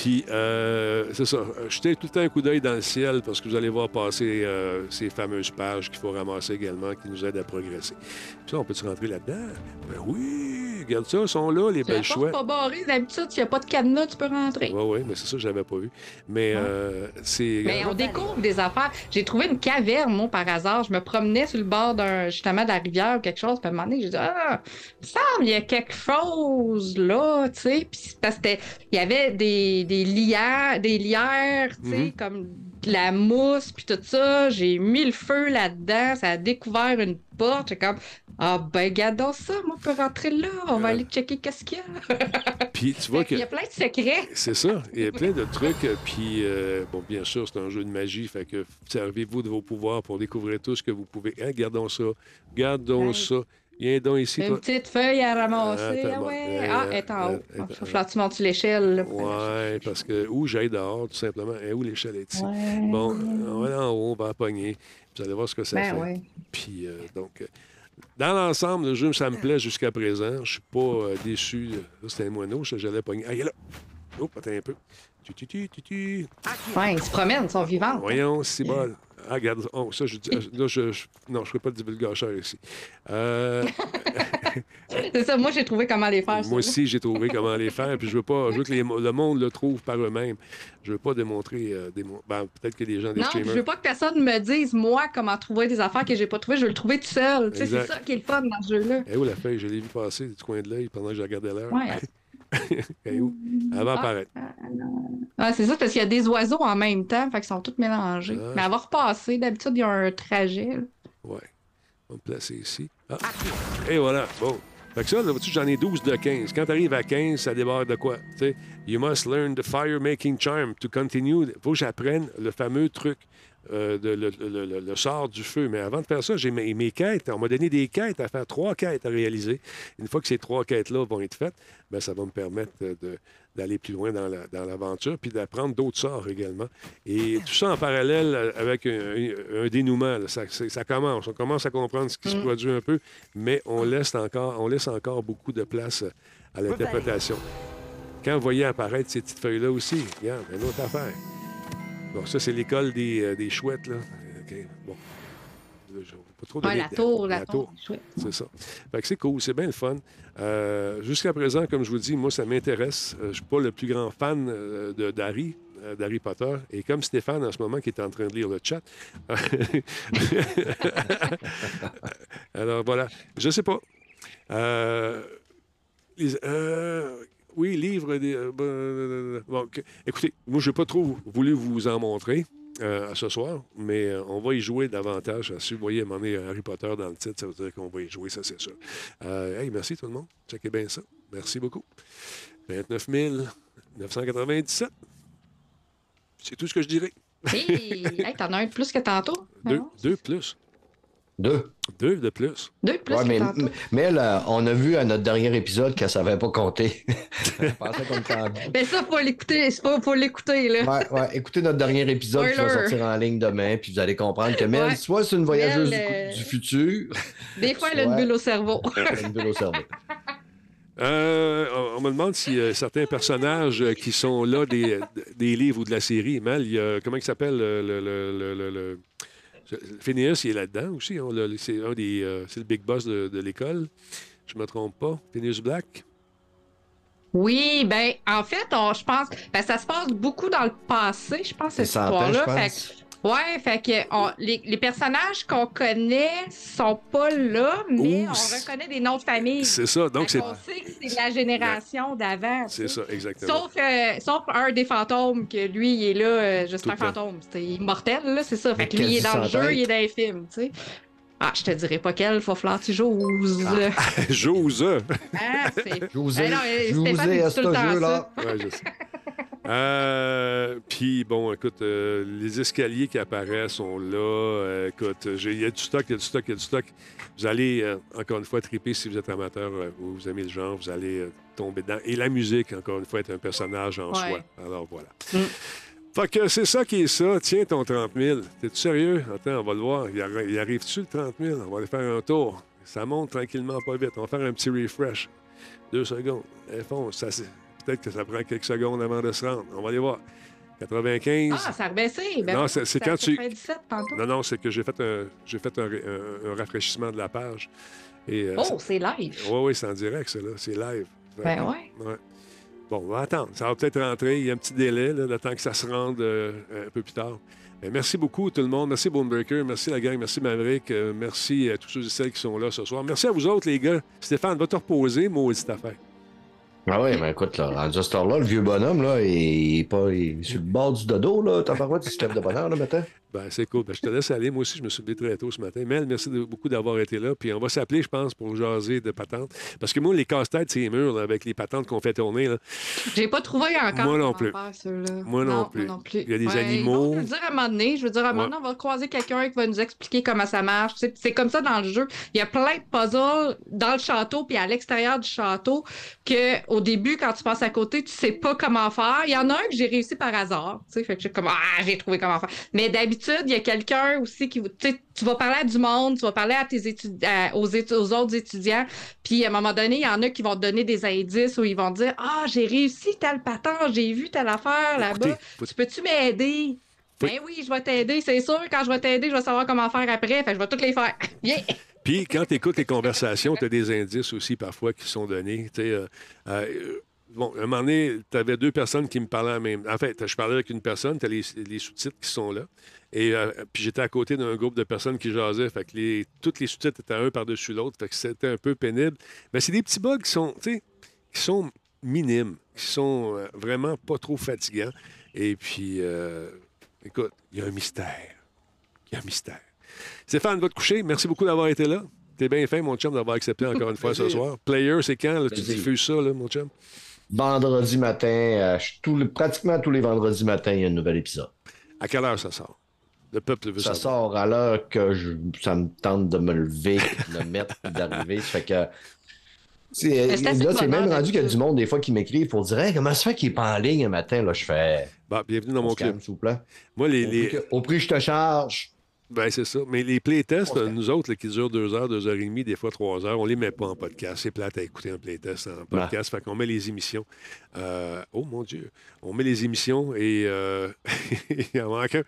Puis, euh, c'est ça. Jetez tout le temps un coup d'œil dans le ciel parce que vous allez voir passer euh, ces fameuses pages qu'il faut ramasser également qui nous aident à progresser. Puis ça, on peut-tu rentrer là-dedans? Ben oui! Regarde ça, ils sont là, les belles chouettes. pas barrée, d'habitude, s'il n'y a pas de cadenas, tu peux rentrer. Oui, oui, mais c'est ça, je l'avais pas vu. Mais euh, c'est. Mais on découvre des affaires. J'ai trouvé une caverne, moi, par hasard. Je me promenais sur le bord d'un, justement, de la rivière ou quelque chose. Puis à un moment donné, j'ai dit, ah, il me semble, il y a quelque chose là, tu sais. Puis parce que c'était- il y avait des, des lières, des lières, tu sais, Mhm. comme de la mousse, puis tout ça. J'ai mis le feu là-dedans. Ça a découvert une porte. J'ai comme, ah, ben, gardons ça, moi, on peut rentrer là. On va aller checker qu'est-ce qu'il y a. Puis tu vois que. qu'il y a plein de secrets. C'est ça. Il y a plein de trucs. Puis, euh, bon, bien sûr, c'est un jeu de magie. Fait que servez-vous de vos pouvoirs pour découvrir tout ce que vous pouvez. Hein, gardons ça. Gardons Ouais. ça. Viens donc ici, Une toi. petite feuille à ramasser. Ah ouais. euh, ah, elle est en euh, haut. euh, Il que tu montes l'échelle. Ouais, parce que où j'aille dehors, tout simplement. Et où l'échelle est ici? Ouais. Bon, on va aller en haut, on va en pogner. Vous allez voir ce que ça Ben fait. ouais. Puis, euh, donc, euh, dans l'ensemble, le jeu, ça me plaît jusqu'à présent. Je suis pas euh, déçu. C'était un moineau, j'allais pogner. Ah, il est là! Oh, attends un peu. Tu, tu, tu, tu, tu. Ouais, ils se promènent, ils sont vivants. Voyons, c'est bon. Ah, regarde, oh, ça, je dis. Là, je, je- non, je ne ferai pas de divulgateur ici. Euh, C'est ça, moi j'ai trouvé comment les faire. moi ça. aussi, j'ai trouvé comment les faire. Puis je veux pas, je veux que les- le monde le trouve par eux-mêmes. Je veux pas démontrer. euh, démon- ben, peut-être que les gens des Non, je streamers. veux pas que personne me dise, moi, comment trouver des affaires que j'ai pas trouvées. Je veux le trouver tout seul. Tu sais, C'est ça qui est le fun dans ce jeu-là. Eh où la feuille? Je l'ai vu passer du coin de l'œil pendant que je regardais l'heure. Ouais. Eh où? Elle va Ah. apparaître. Ah, c'est ça, parce qu'il y a des oiseaux en même temps, fait qu'ils sont tous mélangés. Ah. Mais elle va repasser. D'habitude, il y a un trajet. là. Ouais. On va me placer ici. Ah. Et voilà. Bon. Fait que ça, là, j'en ai 12 de 15. Quand tu arrives à 15, ça débarque de quoi? Tu sais, you must learn the fire-making charm to continue. faut que j'apprenne le fameux truc, euh, de, le, le- le- le sort du feu. Mais avant de faire ça, j'ai mes, mes quêtes. On m'a donné des quêtes à faire, trois quêtes à réaliser. Une fois que ces trois quêtes-là vont être faites, ben, ça va me permettre de- d'aller plus loin dans la- dans l'aventure, puis d'apprendre d'autres sorts également. Et tout ça en parallèle avec un, un- un dénouement. là. Ça, commence. On commence à comprendre ce qui se produit un peu, mais on laisse encore, on laisse encore beaucoup de place à l'interprétation. Quand vous voyez apparaître ces petites feuilles-là aussi, regarde, une autre affaire. Bon, ça, c'est l'école des, euh, des chouettes, là. OK, bon. Là, Pas trop Ouais, la tour, la, la tour. tour. C'est ça. Fait que c'est cool, c'est bien le fun. Euh, Jusqu'à présent, comme je vous dis, moi, ça m'intéresse. Euh, je ne suis pas le plus grand fan euh, de- d'Harry. euh, d'Harry Potter. Et comme Stéphane, en ce moment, qui est en train de lire le chat. Alors voilà, je sais pas. Euh, les- euh, oui, livre des. euh, bon, bon, ok. Écoutez, moi, je n'ai pas trop voulu vous en montrer euh, ce soir, mais euh, on va y jouer davantage. Si vous voyez, à un Harry Potter dans le titre, ça veut dire qu'on va y jouer, ça, c'est sûr. Euh, hey, merci tout le monde. Checkez bien ça. Merci beaucoup. 29 997. C'est tout ce que je dirais. Hey, hey, t'en as un de plus que tantôt? Deux, deux plus. Deux. Deux de plus. Deux de plus Ouais, mais, mais là, on a vu à notre dernier épisode qu'elle ne savait pas compter. Ben ça, faut l'écouter. C'est pas pour l'écouter, là. Ouais, ouais. Écoutez notre dernier épisode qui va sortir en ligne demain, puis vous allez comprendre que Mel, Ouais. soit c'est une voyageuse Mel, du- euh, du, futur, Des fois, elle a une bulle au cerveau. elle a une bulle au cerveau. Euh, on- on me demande si euh, certains personnages euh, qui sont là des, des livres ou de la série, Mal, il y a, comment il s'appelle le, le, le, le- le- le- Phineas, il est là-dedans aussi. hein, le- c'est un des, euh, c'est le big boss de, de l'école. Je me trompe pas. Phineas Black? Oui, ben, en fait, on- je pense, ben, ça se passe beaucoup dans le passé, je pense, cette histoire-là. je Fait ouais, fait que on- les, les personnages qu'on connaît sont pas là, mais Ouh, on c'est- reconnaît des noms de famille. C'est ça. Donc, c'est, qu'on sait que c'est la génération d'avant. c'est ça, exactement. Sauf, euh, sauf un des fantômes, que lui, il est là, euh, juste Tout un fantôme. C'est immortel, là, c'est ça. Fait Mais que lui, il est dans le jeu, il est dans les films, tu sais. Ah, je te dirais pas quel, faut falloir tu joues. J'ose. Ah, c'est... Je vous Ben ai, non, je vous Stéphane, ai il à dit ce tout le temps jeu-là. Ouais, je sais. Euh, Puis, bon, écoute, euh, les escaliers qui apparaissent sont là. Euh, écoute, il y a du stock, il y a du stock, il y a du stock. Vous allez, euh, encore une fois, triper si vous êtes amateur euh, ou vous aimez le genre, vous allez tomber dedans. Et la musique, encore une fois, est un personnage en Ouais. soi. Alors, voilà. Mm. Fait que c'est ça qui est ça. Tiens, ton 30 000. T'es-tu sérieux? Attends, on va le voir. Il, arri- il arrive-tu le 30 000? On va aller faire un tour. Ça monte tranquillement, pas vite. On va faire un petit refresh. Deux secondes. Elle fonce. Ça, c'est- Peut-être que ça prend quelques secondes avant de se rendre. On va aller voir. 95. Ah, ça a rebaissé. Ben Non, c'est- quand tu- 97 tantôt. Non, non, c'est que j'ai fait un, j'ai fait un, ré- un- un rafraîchissement de la page. Et, euh, Oh, c'est live. Oui, oui, c'est en direct, ça, là. C'est live. Ben ouais. Ouais. Bon, on va attendre. Ça va peut-être rentrer. Il y a un petit délai, là, le temps que ça se rende euh, un peu plus tard. Mais merci beaucoup, tout le monde. Merci, Bonebreaker. Merci, la gang. Merci, Maverick. Euh, merci à tous ceux et celles qui sont là ce soir. Merci à vous autres, les gars. Stéphane, va te reposer, maudite affaire. Ah oui, mais écoute, là, à heure-là, le vieux bonhomme, là, il est pas il est sur le bord du dodo, là. T'as pas il se lève de bonheur, là, maintenant? Ben, c'est cool. Ben, je te laisse aller. Moi aussi, je me suis levé très tôt ce matin. Mel, merci de- beaucoup d'avoir été là. Puis on va s'appeler, je pense, pour jaser de patentes. Parce que moi, les casse-têtes, c'est les murs, là, avec les patentes qu'on fait tourner. Là. J'ai pas trouvé encore. Moi non plus. Moi non plus. Il y a des animaux. Je veux dire à un moment donné, je veux dire à un moment donné, on va croiser quelqu'un qui va nous expliquer comment ça marche. C'est comme ça dans le jeu. Il y a plein de puzzles dans le château puis à l'extérieur du château que au début, quand tu passes à côté, tu sais pas comment faire. Il y en a un que j'ai réussi par hasard. Tu sais, fait que j'ai comme ah j'ai trouvé comment faire. Mais d'habitude, il y a quelqu'un aussi qui tu vas parler à du monde, tu vas parler à tes étudi- à- aux, autres étudiants. Puis à un moment donné, il y en a qui vont te donner des indices où ils vont te dire Ah, j'ai réussi tel patent, j'ai vu telle affaire là-bas. Tu peux-tu m'aider? Oui. Ben oui, je vais t'aider, c'est sûr. Quand je vais t'aider, je vais savoir comment faire après. Fait que je vais toutes les faire. Viens! Puis quand tu écoutes les conversations, tu as des indices aussi parfois qui sont donnés. Tu sais, euh, euh, bon, à un moment donné, tu avais deux personnes qui me parlaient en même En fait, je parlais avec une personne, tu as les, les sous-titres qui sont là. Et euh, puis j'étais à côté d'un groupe de personnes qui jasaient. Fait que les, toutes les sous-titres étaient un par-dessus l'autre. Fait que c'était un peu pénible. Mais c'est des petits bugs qui sont, tu sais, qui sont minimes, qui sont euh, vraiment pas trop fatigants. Et puis, euh, écoute, il y a un mystère. Il y a un mystère. Stéphane, va te coucher. Merci beaucoup d'avoir été là. T'es bien fin, mon chum, d'avoir accepté encore une fois ce soir. Player, c'est quand? là, tu diffuses ça, là, mon chum? Vendredi matin, euh, pratiquement tous les vendredis matins, il y a un nouvel épisode. À quelle heure ça sort? Le peuple veut Ça savoir. sort à l'heure que je, ça me tente de me lever, de me mettre, d'arriver. Ça fait que. c'est- là, c'est même rendu qu'il y a du monde des fois qui m'écrivent pour dire Hey, comment ça fait qu'il n'est pas en ligne un matin? Là, je fais. Bah, bienvenue dans On mon club. calme, s'il vous plaît. Moi, les, Au, les- prix que, au prix que je te charge. Ben, c'est ça. Mais les playtests, nous autres, là, qui durent deux heures, deux heures et demie, des fois trois heures, on les met pas en podcast. C'est plate à écouter un playtest en podcast. Fait qu'on met les émissions. Euh, oh mon Dieu. On met les émissions et euh, il en manque un.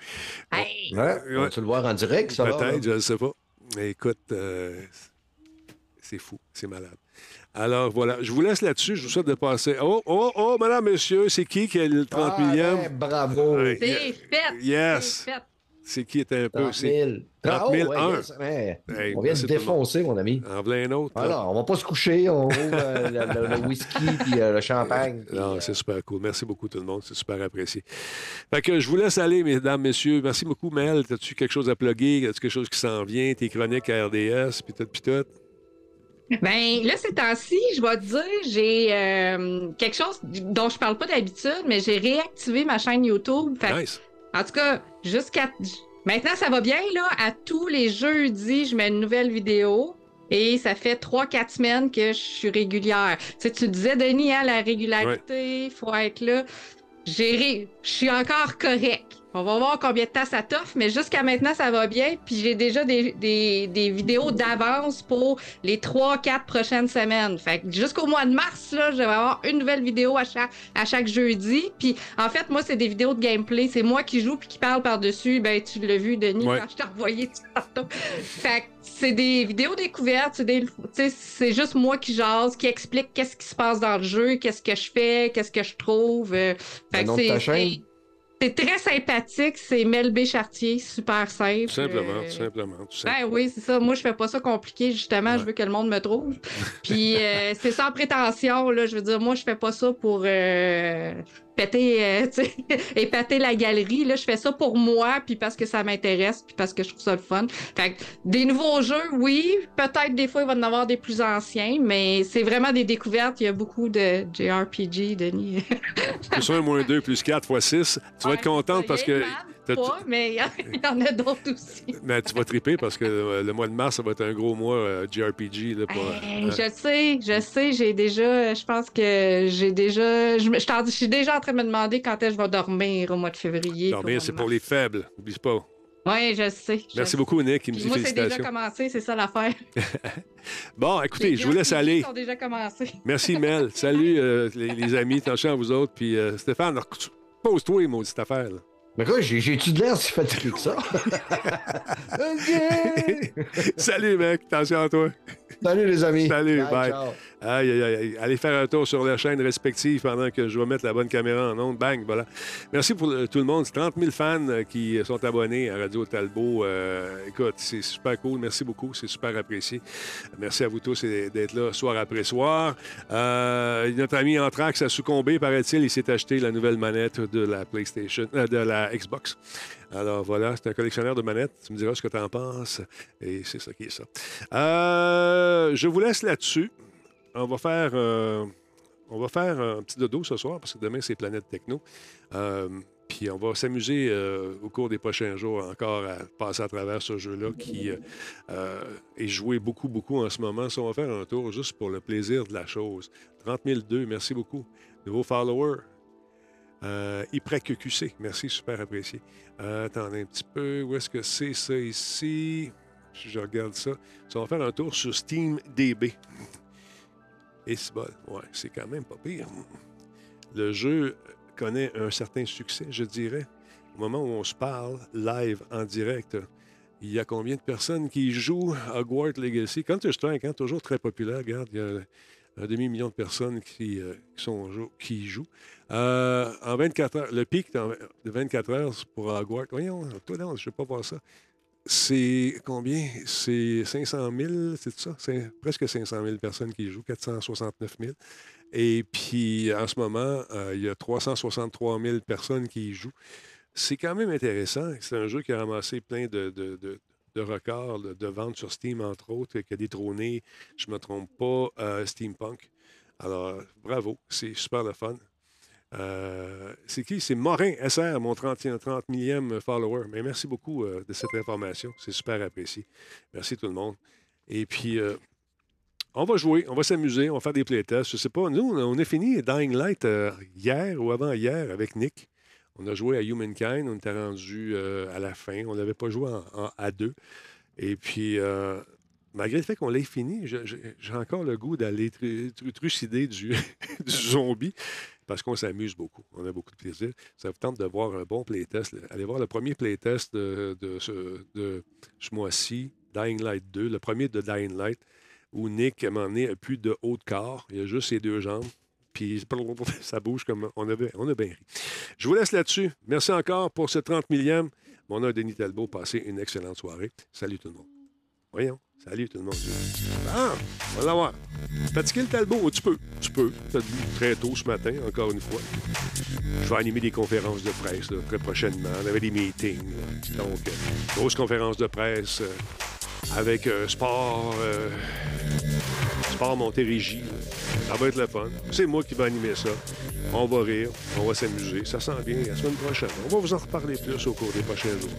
Hey! Ouais, Ouais. tu le voir en direct, ça va, Peut-être, je ne sais pas. Écoute, euh, c'est fou, c'est malade. Alors voilà, je vous laisse là-dessus. Je vous souhaite de passer. Oh, oh, oh, madame, monsieur, c'est qui qui est le 30 Ah, millième? ben, bravo. Ouais. C'est fait. Yes. C'est fait. C'est qui était un peu. 30 c'est 000. 30 000, Oh, ouais, un. yes, ouais. Hey, on vient merci de défoncer, mon ami. En voilà un autre. là. Alors, on va pas se coucher, on ouvre euh, le, le- le whisky puis euh, le champagne. puis, Non, euh, c'est super cool. Merci beaucoup tout le monde. C'est super apprécié. Fait que je vous laisse aller, mesdames, messieurs. Merci beaucoup, Mel. As-tu quelque chose à plugger? As-tu quelque chose qui s'en vient? Tes chroniques à RDS, puis tout, puis tout? Ben là, ces temps-ci, je vais te dire, j'ai euh, quelque chose dont je parle pas d'habitude, mais j'ai réactivé ma chaîne YouTube. Fait Nice. En tout cas, jusqu'à maintenant, ça va bien là. À tous les jeudis, je mets une nouvelle vidéo. Et ça fait 3-4 semaines que je suis régulière. Tu sais, tu disais, Denis, hein, la régularité, il faut être là. J'ai Je suis encore correct. On va voir combien de temps ça t'offre, mais jusqu'à maintenant, ça va bien. Puis j'ai déjà des, des, des vidéos d'avance pour les 3-4 prochaines semaines. Fait que jusqu'au mois de mars, là, je vais avoir une nouvelle vidéo à chaque, à chaque jeudi. Puis en fait, moi, c'est des vidéos de gameplay. C'est moi qui joue puis qui parle par-dessus. Ben, tu l'as vu, Denis, Ouais. quand je t'ai envoyé tout. Fait que c'est des vidéos découvertes. C'est des- c'est juste moi qui jase, qui explique qu'est-ce qui se passe dans le jeu, qu'est-ce que je fais, qu'est-ce que je trouve. Euh, fait que c'est-? C'est- très sympathique. C'est Mel B. Chartier, super simple. Tout simplement, Euh, tout simplement. tout simplement. ben oui, c'est ça. Moi, je fais pas ça compliqué, justement. Ouais. Je veux que le monde me trouve. Puis euh, c'est sans prétention, là. Je veux dire, moi, je fais pas ça pour euh, péter, euh, épater la galerie. Là, je fais ça pour moi, puis parce que ça m'intéresse, puis parce que je trouve ça le fun. Fait que des nouveaux jeux, oui. Peut-être des fois, il va y en avoir des plus anciens, mais c'est vraiment des découvertes. Il y a beaucoup de JRPG, Denis. Plus 1, moins 2, plus 4 fois 6. Tu vas être contente parce que. Pas, mais il y en- a d'autres aussi. Mais tu vas triper parce que euh, le mois de mars, ça va être un gros mois euh, JRPG. Là, pour, Hey, euh, je sais, je sais, j'ai déjà, je pense que j'ai déjà, je, suis déjà en train de me demander quand est-ce que je vais dormir au mois de février. dormir, c'est pour les faibles. N'oublie pas. Oui, je sais. je Merci sais. beaucoup, Nick. Il me dit moi, c'est déjà commencé, c'est ça l'affaire. Bon, écoutez, je vous laisse aller. sont déjà commencés. Merci, Mel. Salut, euh, les, les amis. Attention à vous autres. Puis euh, Stéphane, pose-toi, maudite affaire. là. Mais quoi, j'ai- j'ai-tu de l'air si fatigué que ça? Ok. Salut, mec. Attention à toi. Salut les amis. Salut, bye. Aïe, aïe, aïe. Allez faire un tour sur les chaînes respectives pendant que je vais mettre la bonne caméra en onde. Bang, voilà. Merci pour le- tout le monde. C'est 30 000 fans euh, qui sont abonnés à Radio Talbot. Euh, écoute, c'est super cool. Merci beaucoup. C'est super apprécié. Merci à vous tous d'être là soir après soir. Euh, notre ami Anthrax a succombé, paraît-il. Il s'est acheté la nouvelle manette de la PlayStation, euh, de la Xbox. Alors voilà, c'est un collectionneur de manettes. Tu me diras ce que tu en penses. Et c'est ça qui est ça. Euh, je vous laisse là-dessus. On va faire, euh, on va faire un petit dodo ce soir parce que demain c'est Planète Techno. Euh, puis on va s'amuser euh, au cours des prochains jours encore à passer à travers ce jeu-là qui est joué beaucoup, beaucoup en ce moment. Ça, on va faire un tour juste pour le plaisir de la chose. 30 002, merci beaucoup. Nouveau follower. Euh, Iprec QC, merci, super apprécié. Attendez un petit peu, où est-ce que c'est ça ici? Je regarde ça, ça on va faire un tour sur Steam DB. Et c'est ouais, c'est quand même pas pire. Le jeu connaît un certain succès, je dirais. Au moment où on se parle, live, en direct, il y a combien de personnes qui jouent Hogwarts Legacy? Counter-Strike, hein, toujours très populaire. Regarde, il y a un demi-million de personnes qui, euh, jouent. Euh, en 24 heures, le pic de 24 heures pour Hogwarts, voyons, toi, non, je ne vais pas voir ça. C'est combien? C'est 500 000, c'est ça? Presque 500 000 personnes qui jouent, 469 000. Et puis, en ce moment, euh, il y a 363 000 personnes qui y jouent. C'est quand même intéressant. C'est un jeu qui a ramassé plein de, records de, de vente sur Steam, entre autres, qui a détrôné, je ne me trompe pas, euh, Steampunk. Alors, bravo, c'est super le fun. Euh, c'est qui? C'est Morin SR, mon 30, 30 millième follower. Mais merci beaucoup euh, de cette information. C'est super apprécié. Merci tout le monde. Et puis, euh, on va jouer, on va s'amuser, on va faire des playtests. Je sais pas, nous, on a fini Dying Light hier ou avant-hier avec Nick. On a joué à Humankind, on était rendu à la fin. On n'avait pas joué en, en- à deux. Et puis, malgré le fait qu'on l'ait fini, j'ai encore le goût d'aller tru- tru- trucider du, zombie parce qu'on s'amuse beaucoup. On a beaucoup de plaisir. Ça vous tente de voir un bon playtest. Allez voir le premier playtest de, ce, mois-ci, Dying Light 2, le premier de Dying Light, où Nick, à un moment donné, a plus de haut de corps. Il a juste ses deux jambes. Puis ça bouge comme on, avait, on a bien ri. Je vous laisse là-dessus. Merci encore pour ce 30 millième. Mon nom est Denis Talbot. Passez une excellente soirée. Salut tout le monde. Voyons. Salut tout le monde. Ah, on va l'avoir. Fatigué le Talbot? Tu peux. Tu peux. Très tôt ce matin, encore une fois. Je vais animer des conférences de presse très prochainement. On avait des meetings. Donc, euh, grosse conférence de presse euh, avec euh, sport, sport Montérégie. Ça va être le fun. C'est moi qui vais animer ça. On va rire, on va s'amuser. Ça sent bien la semaine prochaine. On va vous en reparler plus au cours des prochains jours.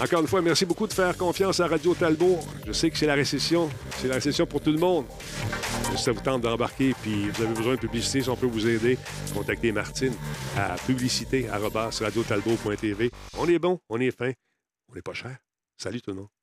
Encore une fois, merci beaucoup de faire confiance à Radio Talbot. Je sais que c'est la récession. C'est la récession pour tout le monde. Si ça vous tente d'embarquer puis vous avez besoin de publicité, si on peut vous aider, contactez Martine à publicité radiotalbot.tv. On est bon, on est fin, on n'est pas cher. Salut tout le monde.